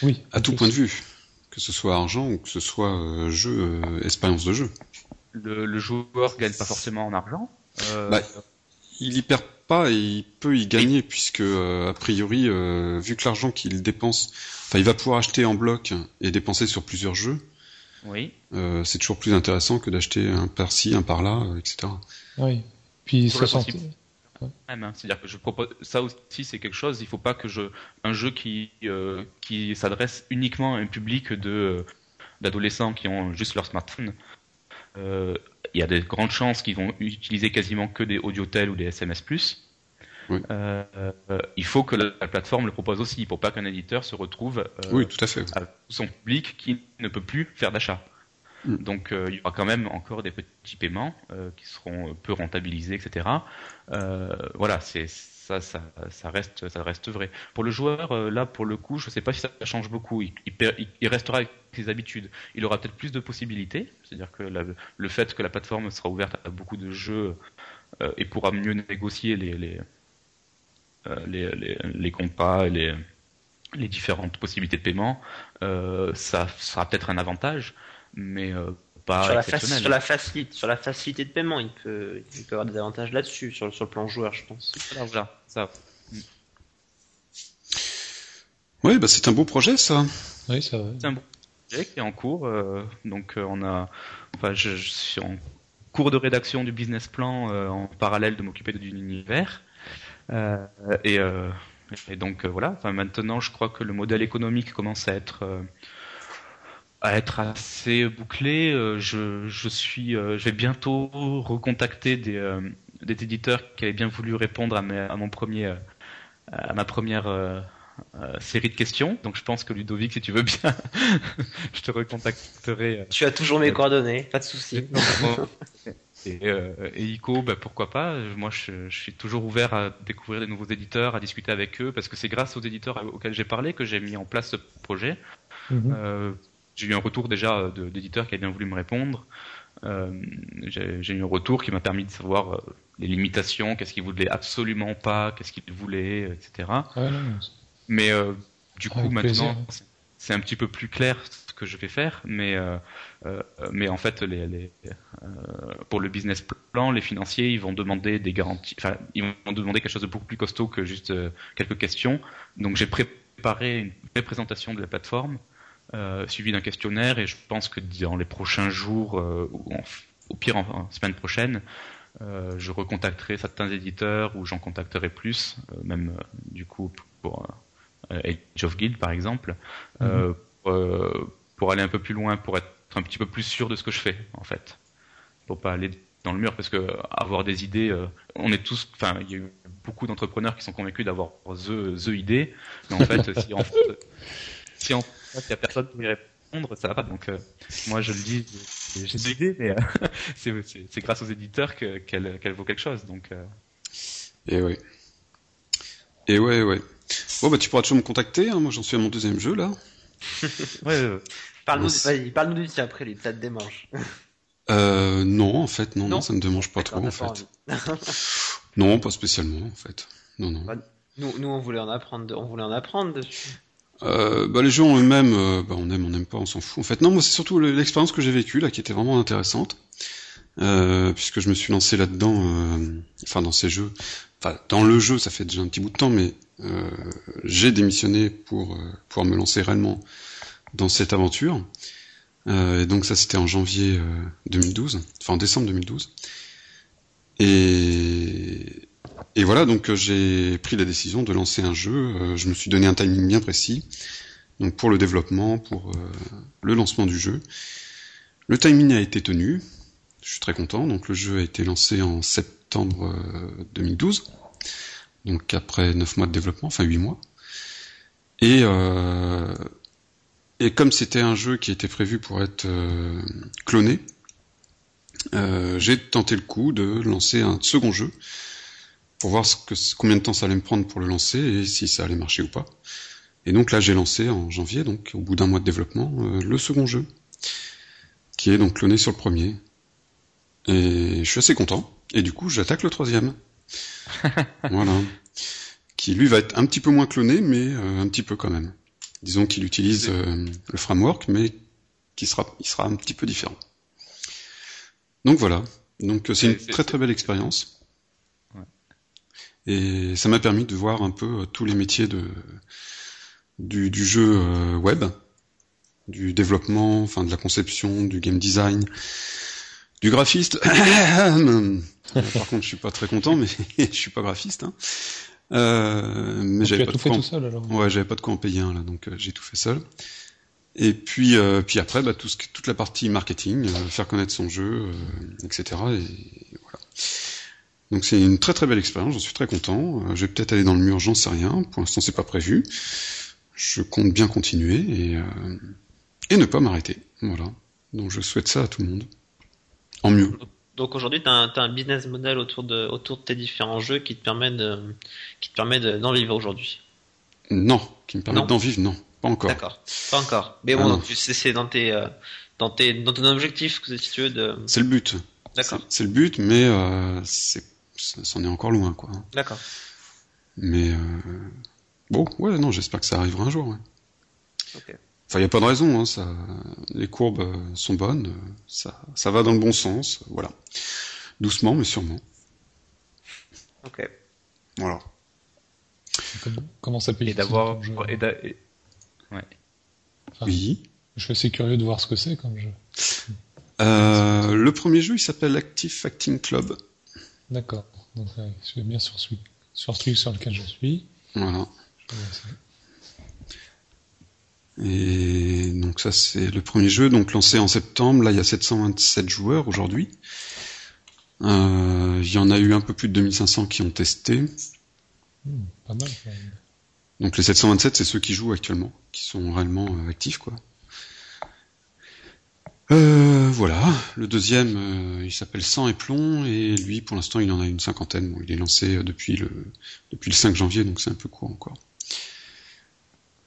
Oui. À tout point de vue. Que ce soit argent ou que ce soit jeu, expérience de jeu. Le, le, joueur gagne pas forcément en argent bah, Il y perd pas et il peut y gagner puisque a priori vu que l'argent qu'il dépense enfin il va pouvoir acheter en bloc et dépenser sur plusieurs jeux oui. Euh, c'est toujours plus intéressant que d'acheter un par-ci, un par-là, euh, etc. Oui. Puis 60. Hein. C'est-à-dire que je propose ça aussi, c'est quelque chose. Il faut pas que je un jeu qui euh, qui s'adresse uniquement à un public de d'adolescents qui ont juste leur smartphone. il y a des grandes chances qu'ils vont utiliser quasiment que des audiotels ou des SMS+. Euh, il faut que la, plateforme le propose aussi, pour pas qu'un éditeur se retrouve euh, oui, tout à fait. son public qui ne peut plus faire d'achat. Donc euh, il y aura quand même encore des petits paiements qui seront peu rentabilisés, etc. voilà, c'est ça, ça, reste, vrai. Pour le joueur, là, pour le coup, je ne sais pas si ça change beaucoup. Il, restera avec ses habitudes. Il aura peut-être plus de possibilités, c'est-à-dire que le fait que la plateforme sera ouverte à beaucoup de jeux et pourra mieux négocier les, les, euh, les, les, et les, les différentes possibilités de paiement, euh, ça sera peut-être un avantage, mais euh, pas sur la, sur la, facilité, sur la facilité de paiement, il peut, il peut avoir des avantages là-dessus, sur, sur le plan joueur, je pense. Voilà, ça. Oui, bah c'est un beau projet, ça. Oui, ça C'est un beau projet qui est en cours. donc, on a, enfin, je, je, suis en cours de rédaction du business plan en parallèle de m'occuper d'un univers. Euh, et, euh, et, donc euh, voilà. Enfin, maintenant, je crois que le modèle économique commence à être à être assez bouclé. Je, je suis, je vais bientôt recontacter des, des éditeurs qui avaient bien voulu répondre à, à mon premier, à ma première série de questions. Donc je pense que Ludovic, si tu veux bien, je te recontacterai. Tu as toujours mes coordonnées, pas de souci. Et, euh, et ICO, bah, pourquoi pas? Moi, je, je, suis toujours ouvert à découvrir des nouveaux éditeurs, à discuter avec eux, parce que c'est grâce aux éditeurs auxquels j'ai parlé que j'ai mis en place ce projet. Mhm. Euh, j'ai eu un retour déjà d'éditeurs qui a bien voulu me répondre. Euh, j'ai eu un retour qui m'a permis de savoir euh, les limitations, qu'est-ce qu'ils voulaient absolument pas, qu'est-ce qu'ils voulaient, etc. Mais euh, du coup, maintenant, c'est un petit peu plus clair que je vais faire, mais euh, euh, mais en fait, les, les euh, pour le business plan, les financiers, ils vont demander des garanties, enfin, ils vont demander quelque chose de beaucoup plus costaud que juste quelques questions. Donc, j'ai préparé une présentation de la plateforme, suivie d'un questionnaire, et je pense que dans les prochains jours, ou au pire en, semaine prochaine, je recontacterai certains éditeurs ou j'en contacterai plus, même du coup pour Age of Guild par exemple, mm-hmm. pour, pour aller un peu plus loin, pour être un petit peu plus sûr de ce que je fais, en fait. Pour pas aller dans le mur, parce que avoir des idées, euh, on est tous, enfin, il y a eu beaucoup d'entrepreneurs qui sont convaincus d'avoir the, the idée, mais en fait, si en fait, si en fait, il y a personne pour y répondre, ça va pas. Donc, euh, moi, je le dis, j'ai des idées, mais euh, c'est grâce aux éditeurs qu'elle vaut quelque chose. Donc, Et ouais. Et ouais, ouais. Bon, bah, tu pourras toujours me contacter, hein. moi j'en suis à mon deuxième jeu là. ouais, Parle-nous parle du tien après, les peut-être des manches. Euh, non, en fait, non, non, ça me démange pas trop, en fait. non, pas spécialement, en fait. Non, non. Bah, nous, nous, on voulait en apprendre, on voulait en apprendre dessus. Euh, bah, les jeux en eux-mêmes, euh, bah, on aime, on n'aime pas, on s'en fout. En fait, non, moi, c'est surtout l'expérience que j'ai vécue, là, qui était vraiment intéressante. Euh, puisque je me suis lancé là-dedans, euh, enfin, dans ces jeux. Enfin, dans le jeu, ça fait déjà un petit bout de temps, mais euh, j'ai démissionné pour pouvoir me lancer réellement dans cette aventure. Et donc ça c'était en janvier 2012, euh, enfin en décembre 2012. Et, et voilà, donc euh, j'ai pris la décision de lancer un jeu. je me suis donné un timing bien précis, donc pour le développement, pour le lancement du jeu. Le timing a été tenu. Je suis très content. Donc le jeu a été lancé en septembre 2012, donc après 9 mois de développement, enfin 8 mois. Et euh, Et comme c'était un jeu qui était prévu pour être euh, cloné, euh, j'ai tenté le coup de lancer un second jeu pour voir ce que, combien de temps ça allait me prendre pour le lancer et si ça allait marcher ou pas. Et donc là, j'ai lancé en janvier, donc au bout d'un mois de développement, euh, le second jeu, qui est donc cloné sur le premier. Et je suis assez content. Et du coup, j'attaque le troisième. voilà. Qui lui va être un petit peu moins cloné, mais euh, un petit peu quand même. Disons qu'il utilise euh, le framework, mais qui sera, il sera un petit peu différent. Donc voilà. Donc c'est une très très belle expérience. Et ça m'a permis de voir un peu tous les métiers de du, du jeu web, du développement, enfin de la conception, du game design, du graphiste. Par contre, je suis pas très content, mais je suis pas graphiste. Hein. Euh, mais j'avais pas tout de fait quoi tout seul alors. Ouais, j'avais pas de quoi en payer un là, donc euh, j'ai tout fait seul. Et puis, euh, puis après, bah, tout ce, toute la partie marketing, euh, faire connaître son jeu, euh, etc. Et. Donc c'est une très très belle expérience, j'en suis très content. Euh, je vais peut-être aller dans le mur, j'en sais rien. Pour l'instant, c'est pas prévu. Je compte bien continuer et, et ne pas m'arrêter. Voilà. Donc je souhaite ça à tout le monde. En mieux. Donc aujourd'hui, tu as, un business model autour de, autour de tes différents jeux qui te permet de, qui te permet d'en vivre aujourd'hui? Non, qui me permet d'en vivre, non, pas encore. D'accord, pas encore. Mais bon, ah c'est dans tes, euh, dans tes, dans ton objectif, si tu veux, de. C'est le but. D'accord. C'est le but, mais euh, c'est, c'en est encore loin, quoi. D'accord. Mais euh, bon, ouais, non, j'espère que ça arrivera un jour. Ouais. Ok. Enfin, il n'y a pas de raison, hein, ça, les courbes euh, sont bonnes, euh, ça, ça va dans le bon sens, voilà. Doucement, mais sûrement. Ok. Voilà. Comment ça peut Et d'avoir. Et et... Ouais. Enfin, oui. Je suis assez curieux de voir ce que c'est comme jeu. Euh, le premier jeu, il s'appelle Active Acting Club. D'accord. Donc, je suis bien sur celui, sur celui sur lequel je suis. Voilà. Et donc ça c'est le premier jeu, donc lancé en septembre. Là il y a 727 joueurs aujourd'hui. Euh, il y en a eu un peu plus de 2500 qui ont testé. Mmh, pas mal. Donc les 727 c'est ceux qui jouent actuellement, qui sont réellement euh, actifs quoi. Euh, voilà, le deuxième euh, il s'appelle Sang et Plomb et lui pour l'instant il en a une cinquantaine. Bon, il est lancé depuis le depuis le 5 janvier donc c'est un peu court encore.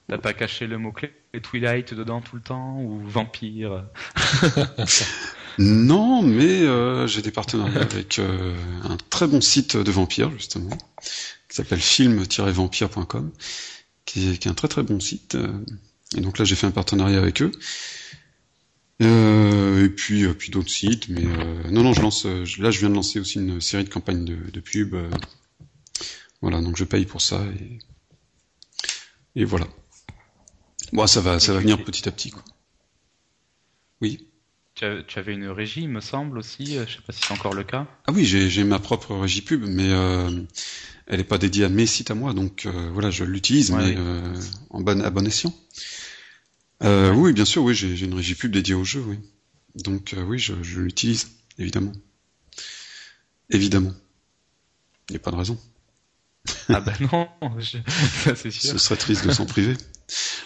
T'as pas caché le mot-clé Twilight dedans tout le temps ou vampire? Non, mais euh, j'ai des partenariats avec euh, un très bon site de vampires justement, qui s'appelle film-vampire.com, qui, est, qui est un très très bon site. Euh, et donc là, j'ai fait un partenariat avec eux. Euh, et puis, euh, puis d'autres sites, mais euh, non, non, je lance. là, je viens de lancer aussi une série de campagnes de, de pub. voilà, donc je paye pour ça et, et voilà. Bon, ça va, ça va venir petit à petit, quoi. Oui. Tu avais une régie, il me semble aussi. Je sais pas si c'est encore le cas. Ah oui, j'ai ma propre régie pub, mais euh, elle est pas dédiée à mes sites à moi, donc euh, voilà, je l'utilise, ouais, mais euh, en bon, à bon escient. Ouais. Oui, bien sûr, oui, j'ai une régie pub dédiée au jeu, oui. Donc oui, je, je l'utilise, évidemment. Évidemment. Il n'y a pas de raison. Ah ben non, je... ça c'est sûr. Ce serait triste de s'en priver.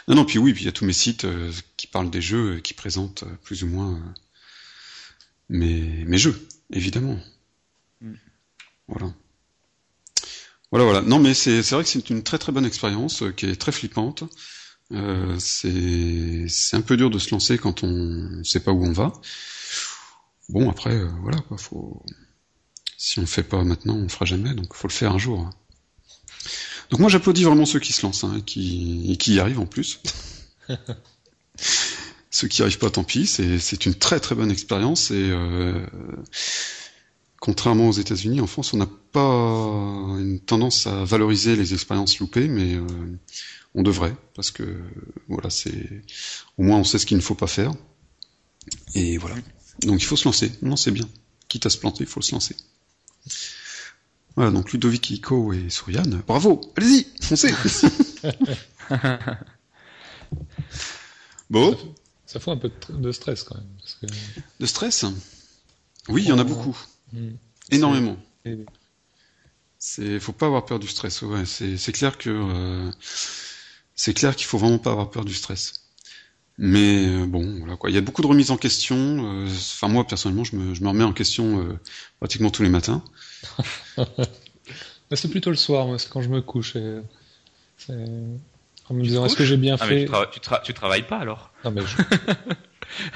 Non, non, puis oui, puis il y a tous mes sites euh, qui parlent des jeux, qui présentent euh, plus ou moins euh, mes, mes jeux, évidemment. Mm. Voilà. Voilà, voilà. Non, mais c'est vrai que c'est une très très bonne expérience, qui est très flippante. Euh, c'est un peu dur de se lancer quand on ne sait pas où on va. Bon, après, euh, voilà, quoi, faut... Si on le fait pas maintenant, on le fera jamais, donc faut le faire un jour. Hein. Donc moi j'applaudis vraiment ceux qui se lancent hein, et, qui, et qui y arrivent en plus. ceux qui n'y arrivent pas, tant pis. C'est une très très bonne expérience et euh, contrairement aux États-Unis, en France, on n'a pas une tendance à valoriser les expériences loupées, mais euh, on devrait parce que voilà, c'est au moins on sait ce qu'il ne faut pas faire. Et voilà. Donc il faut se lancer. Non, c'est bien. Quitte à se planter, il faut se lancer. Voilà, donc Ludovic Iko et Souriane, bravo, allez-y, foncez Bon. Ça, ça fout un peu de stress quand même. Parce que... De stress? Oui, il y en a beaucoup. Mmh. Énormément. C'est, faut pas avoir peur du stress. Ouais, c'est clair que euh, c'est clair qu'il faut vraiment pas avoir peur du stress. Mais bon, voilà quoi. Il y a beaucoup de remises en question. Enfin moi personnellement, je me, je me remets en question pratiquement tous les matins. c'est plutôt le soir, moi, c'est quand je me couche. En me disant, est-ce que j'ai bien ah, fait tu, travailles pas alors Non, mais je...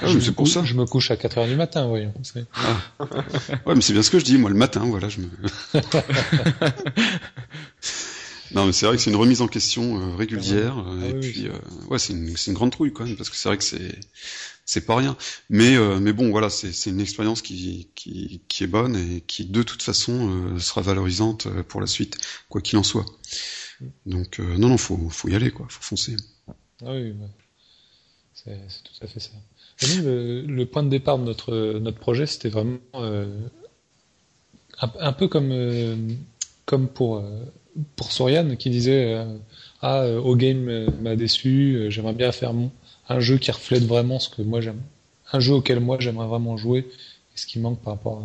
Ah, je, me pour ça. je me couche à 4 heures du matin, voyons. Ah. Ouais, mais c'est bien ce que je dis, moi, le matin, voilà, je me. non, mais c'est vrai que c'est une remise en question euh, régulière, euh, et puis, euh, ouais, c'est une, une, grande trouille quand même, parce que c'est vrai que c'est c'est pas rien. Mais mais bon, voilà, c'est une expérience qui, qui qui est bonne et qui de toute façon sera valorisante pour la suite, quoi qu'il en soit. Donc non, non, faut, faut y aller, quoi, faut foncer. Ah oui, c'est tout à fait ça. le, point de départ de notre, notre projet, c'était vraiment euh, un, peu comme, euh, comme pour, pour Soriane qui disait Ah, au game m'a déçu, j'aimerais bien faire mon, un jeu qui reflète vraiment ce que moi j'aime. Un jeu auquel moi j'aimerais vraiment jouer et ce qui manque par rapport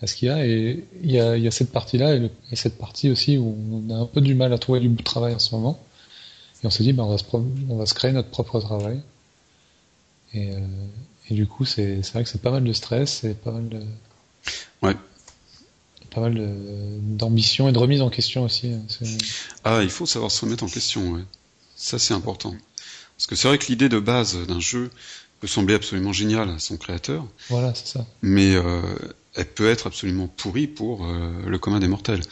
à, ce qu'il y a. Et il y a, cette partie-là et, cette partie aussi où on a un peu du mal à trouver du bout de travail en ce moment. Et on s'est dit, ben, on, va se on va se créer notre propre travail. Et, euh, du coup, c'est vrai que c'est pas mal de stress, c'est pas mal de. Ouais. Pas mal d'ambition et de remise en question aussi. Hein, ah, il faut savoir se remettre en question, ouais. Ça, c'est important. Parce que c'est vrai que l'idée de base d'un jeu peut sembler absolument géniale à son créateur. Voilà, c'est ça. Mais euh, elle peut être absolument pourrie pour euh, le commun des mortels.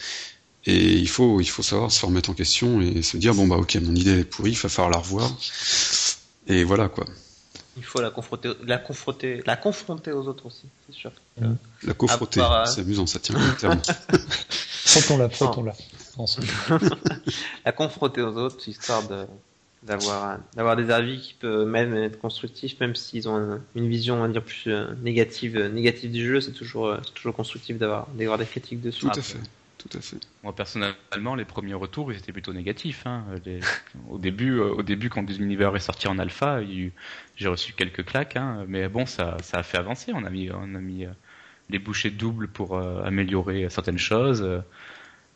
Et il faut, il faut savoir se remettre en question et se dire bon bah ok mon idée est pourrie, il va falloir la revoir. Et voilà quoi. Il faut la confronter, la confronter, la confronter aux autres aussi, c'est sûr. Mmh. La confronter, euh, c'est amusant, ça tient clairement. Frottons-la, frottons-la. la confronter aux autres, histoire de, d'avoir d'avoir des avis qui peuvent même être constructifs même s'ils ont une vision on va dire plus euh, négative euh, négative du jeu c'est toujours toujours constructif d'avoir d'avoir des critiques dessus tout à fait tout à fait moi personnellement les premiers retours ils étaient plutôt négatifs hein. au début au début quand l'univers est sorti en alpha j'ai reçu quelques claques hein. mais bon ça ça a fait avancer on a mis on a mis les bouchées doubles pour améliorer certaines choses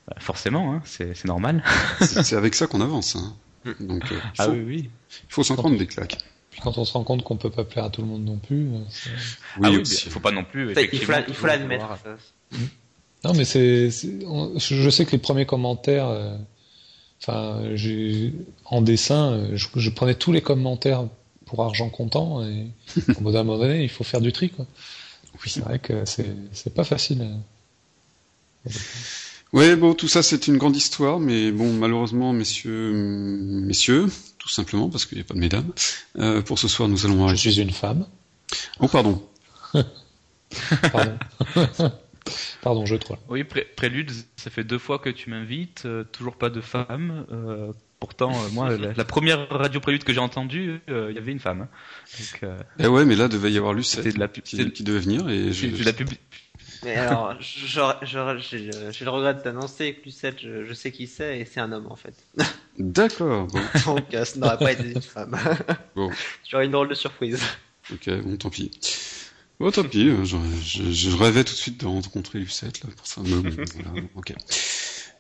bah, forcément hein. c'est normal c'est avec ça qu'on avance hein. Donc, euh, ah oui, oui. Il faut s'en prendre des claques. Puis quand on se rend compte qu'on peut pas plaire à tout le monde non plus. Euh, oui, ah oui il faut pas non plus. Il faut l'admettre. Non, mais c'est, je sais que les premiers commentaires, euh, enfin, en dessin, je, prenais tous les commentaires pour argent comptant et au bout d'un moment donné, il faut faire du tri, quoi. Oui. C'est vrai que c'est, pas facile. Oui, bon, tout ça c'est une grande histoire, mais bon, malheureusement, messieurs, messieurs, tout simplement, parce qu'il n'y a pas de mesdames, euh, pour ce soir nous allons arrêter. Je suis une femme. Oh, pardon. pardon. Pardon, je crois. Oui, Prélude, ça fait deux fois que tu m'invites, euh, toujours pas de femme. Euh, pourtant, moi, la, première radio Prélude que j'ai entendue, il y avait une femme. Donc, eh ouais, mais là devait y avoir Lucette de la qui, qui devait venir et je. la pub mais alors, j'ai le regret de t'annoncer que Lucette, je, sais qui c'est, et c'est un homme en fait. D'accord. Bon. Donc, euh, ça n'aurait pas été une femme. Bon. J'aurais une drôle de surprise. Ok, bon, tant pis. Bon, tant pis. Euh, je, je, rêvais tout de suite de rencontrer Lucette là pour ça. voilà, ok.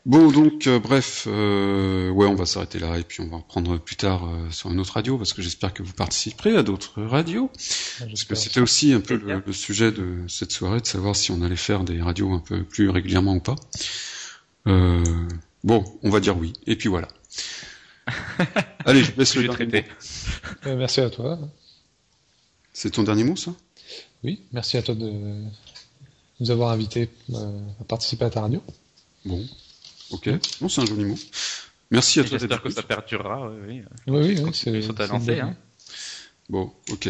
Bon, donc, euh, bref, euh, ouais, on va s'arrêter là et puis on va reprendre plus tard euh, sur une autre radio parce que j'espère que vous participerez à d'autres radios. Ah, parce que c'était aussi un peu le, sujet de cette soirée, de savoir si on allait faire des radios un peu plus régulièrement ou pas. bon, on va dire oui. Et puis voilà. Allez, je laisse le traiter. merci à toi. C'est ton dernier mot, ça? Oui, merci à toi de nous avoir invités à participer à ta radio. Bon, Ok, bon, c'est un joli mot. Merci à toi. J'espère que ça perdurera. Oui, oui, oui, c'est lancé. Hein. Bon, ok.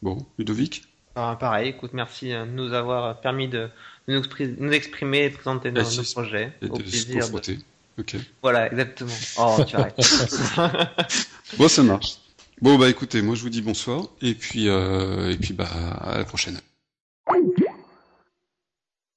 Bon, Ludovic? Ah, Pareil, écoute, merci de nous avoir permis de nous, exprimer et de présenter nos, projets. Et Au de plaisir. De... Ok. Voilà, exactement. Oh, tu arrêtes. bon, ça marche. Bon, bah écoutez, moi je vous dis bonsoir et puis, euh, et puis bah, à la prochaine.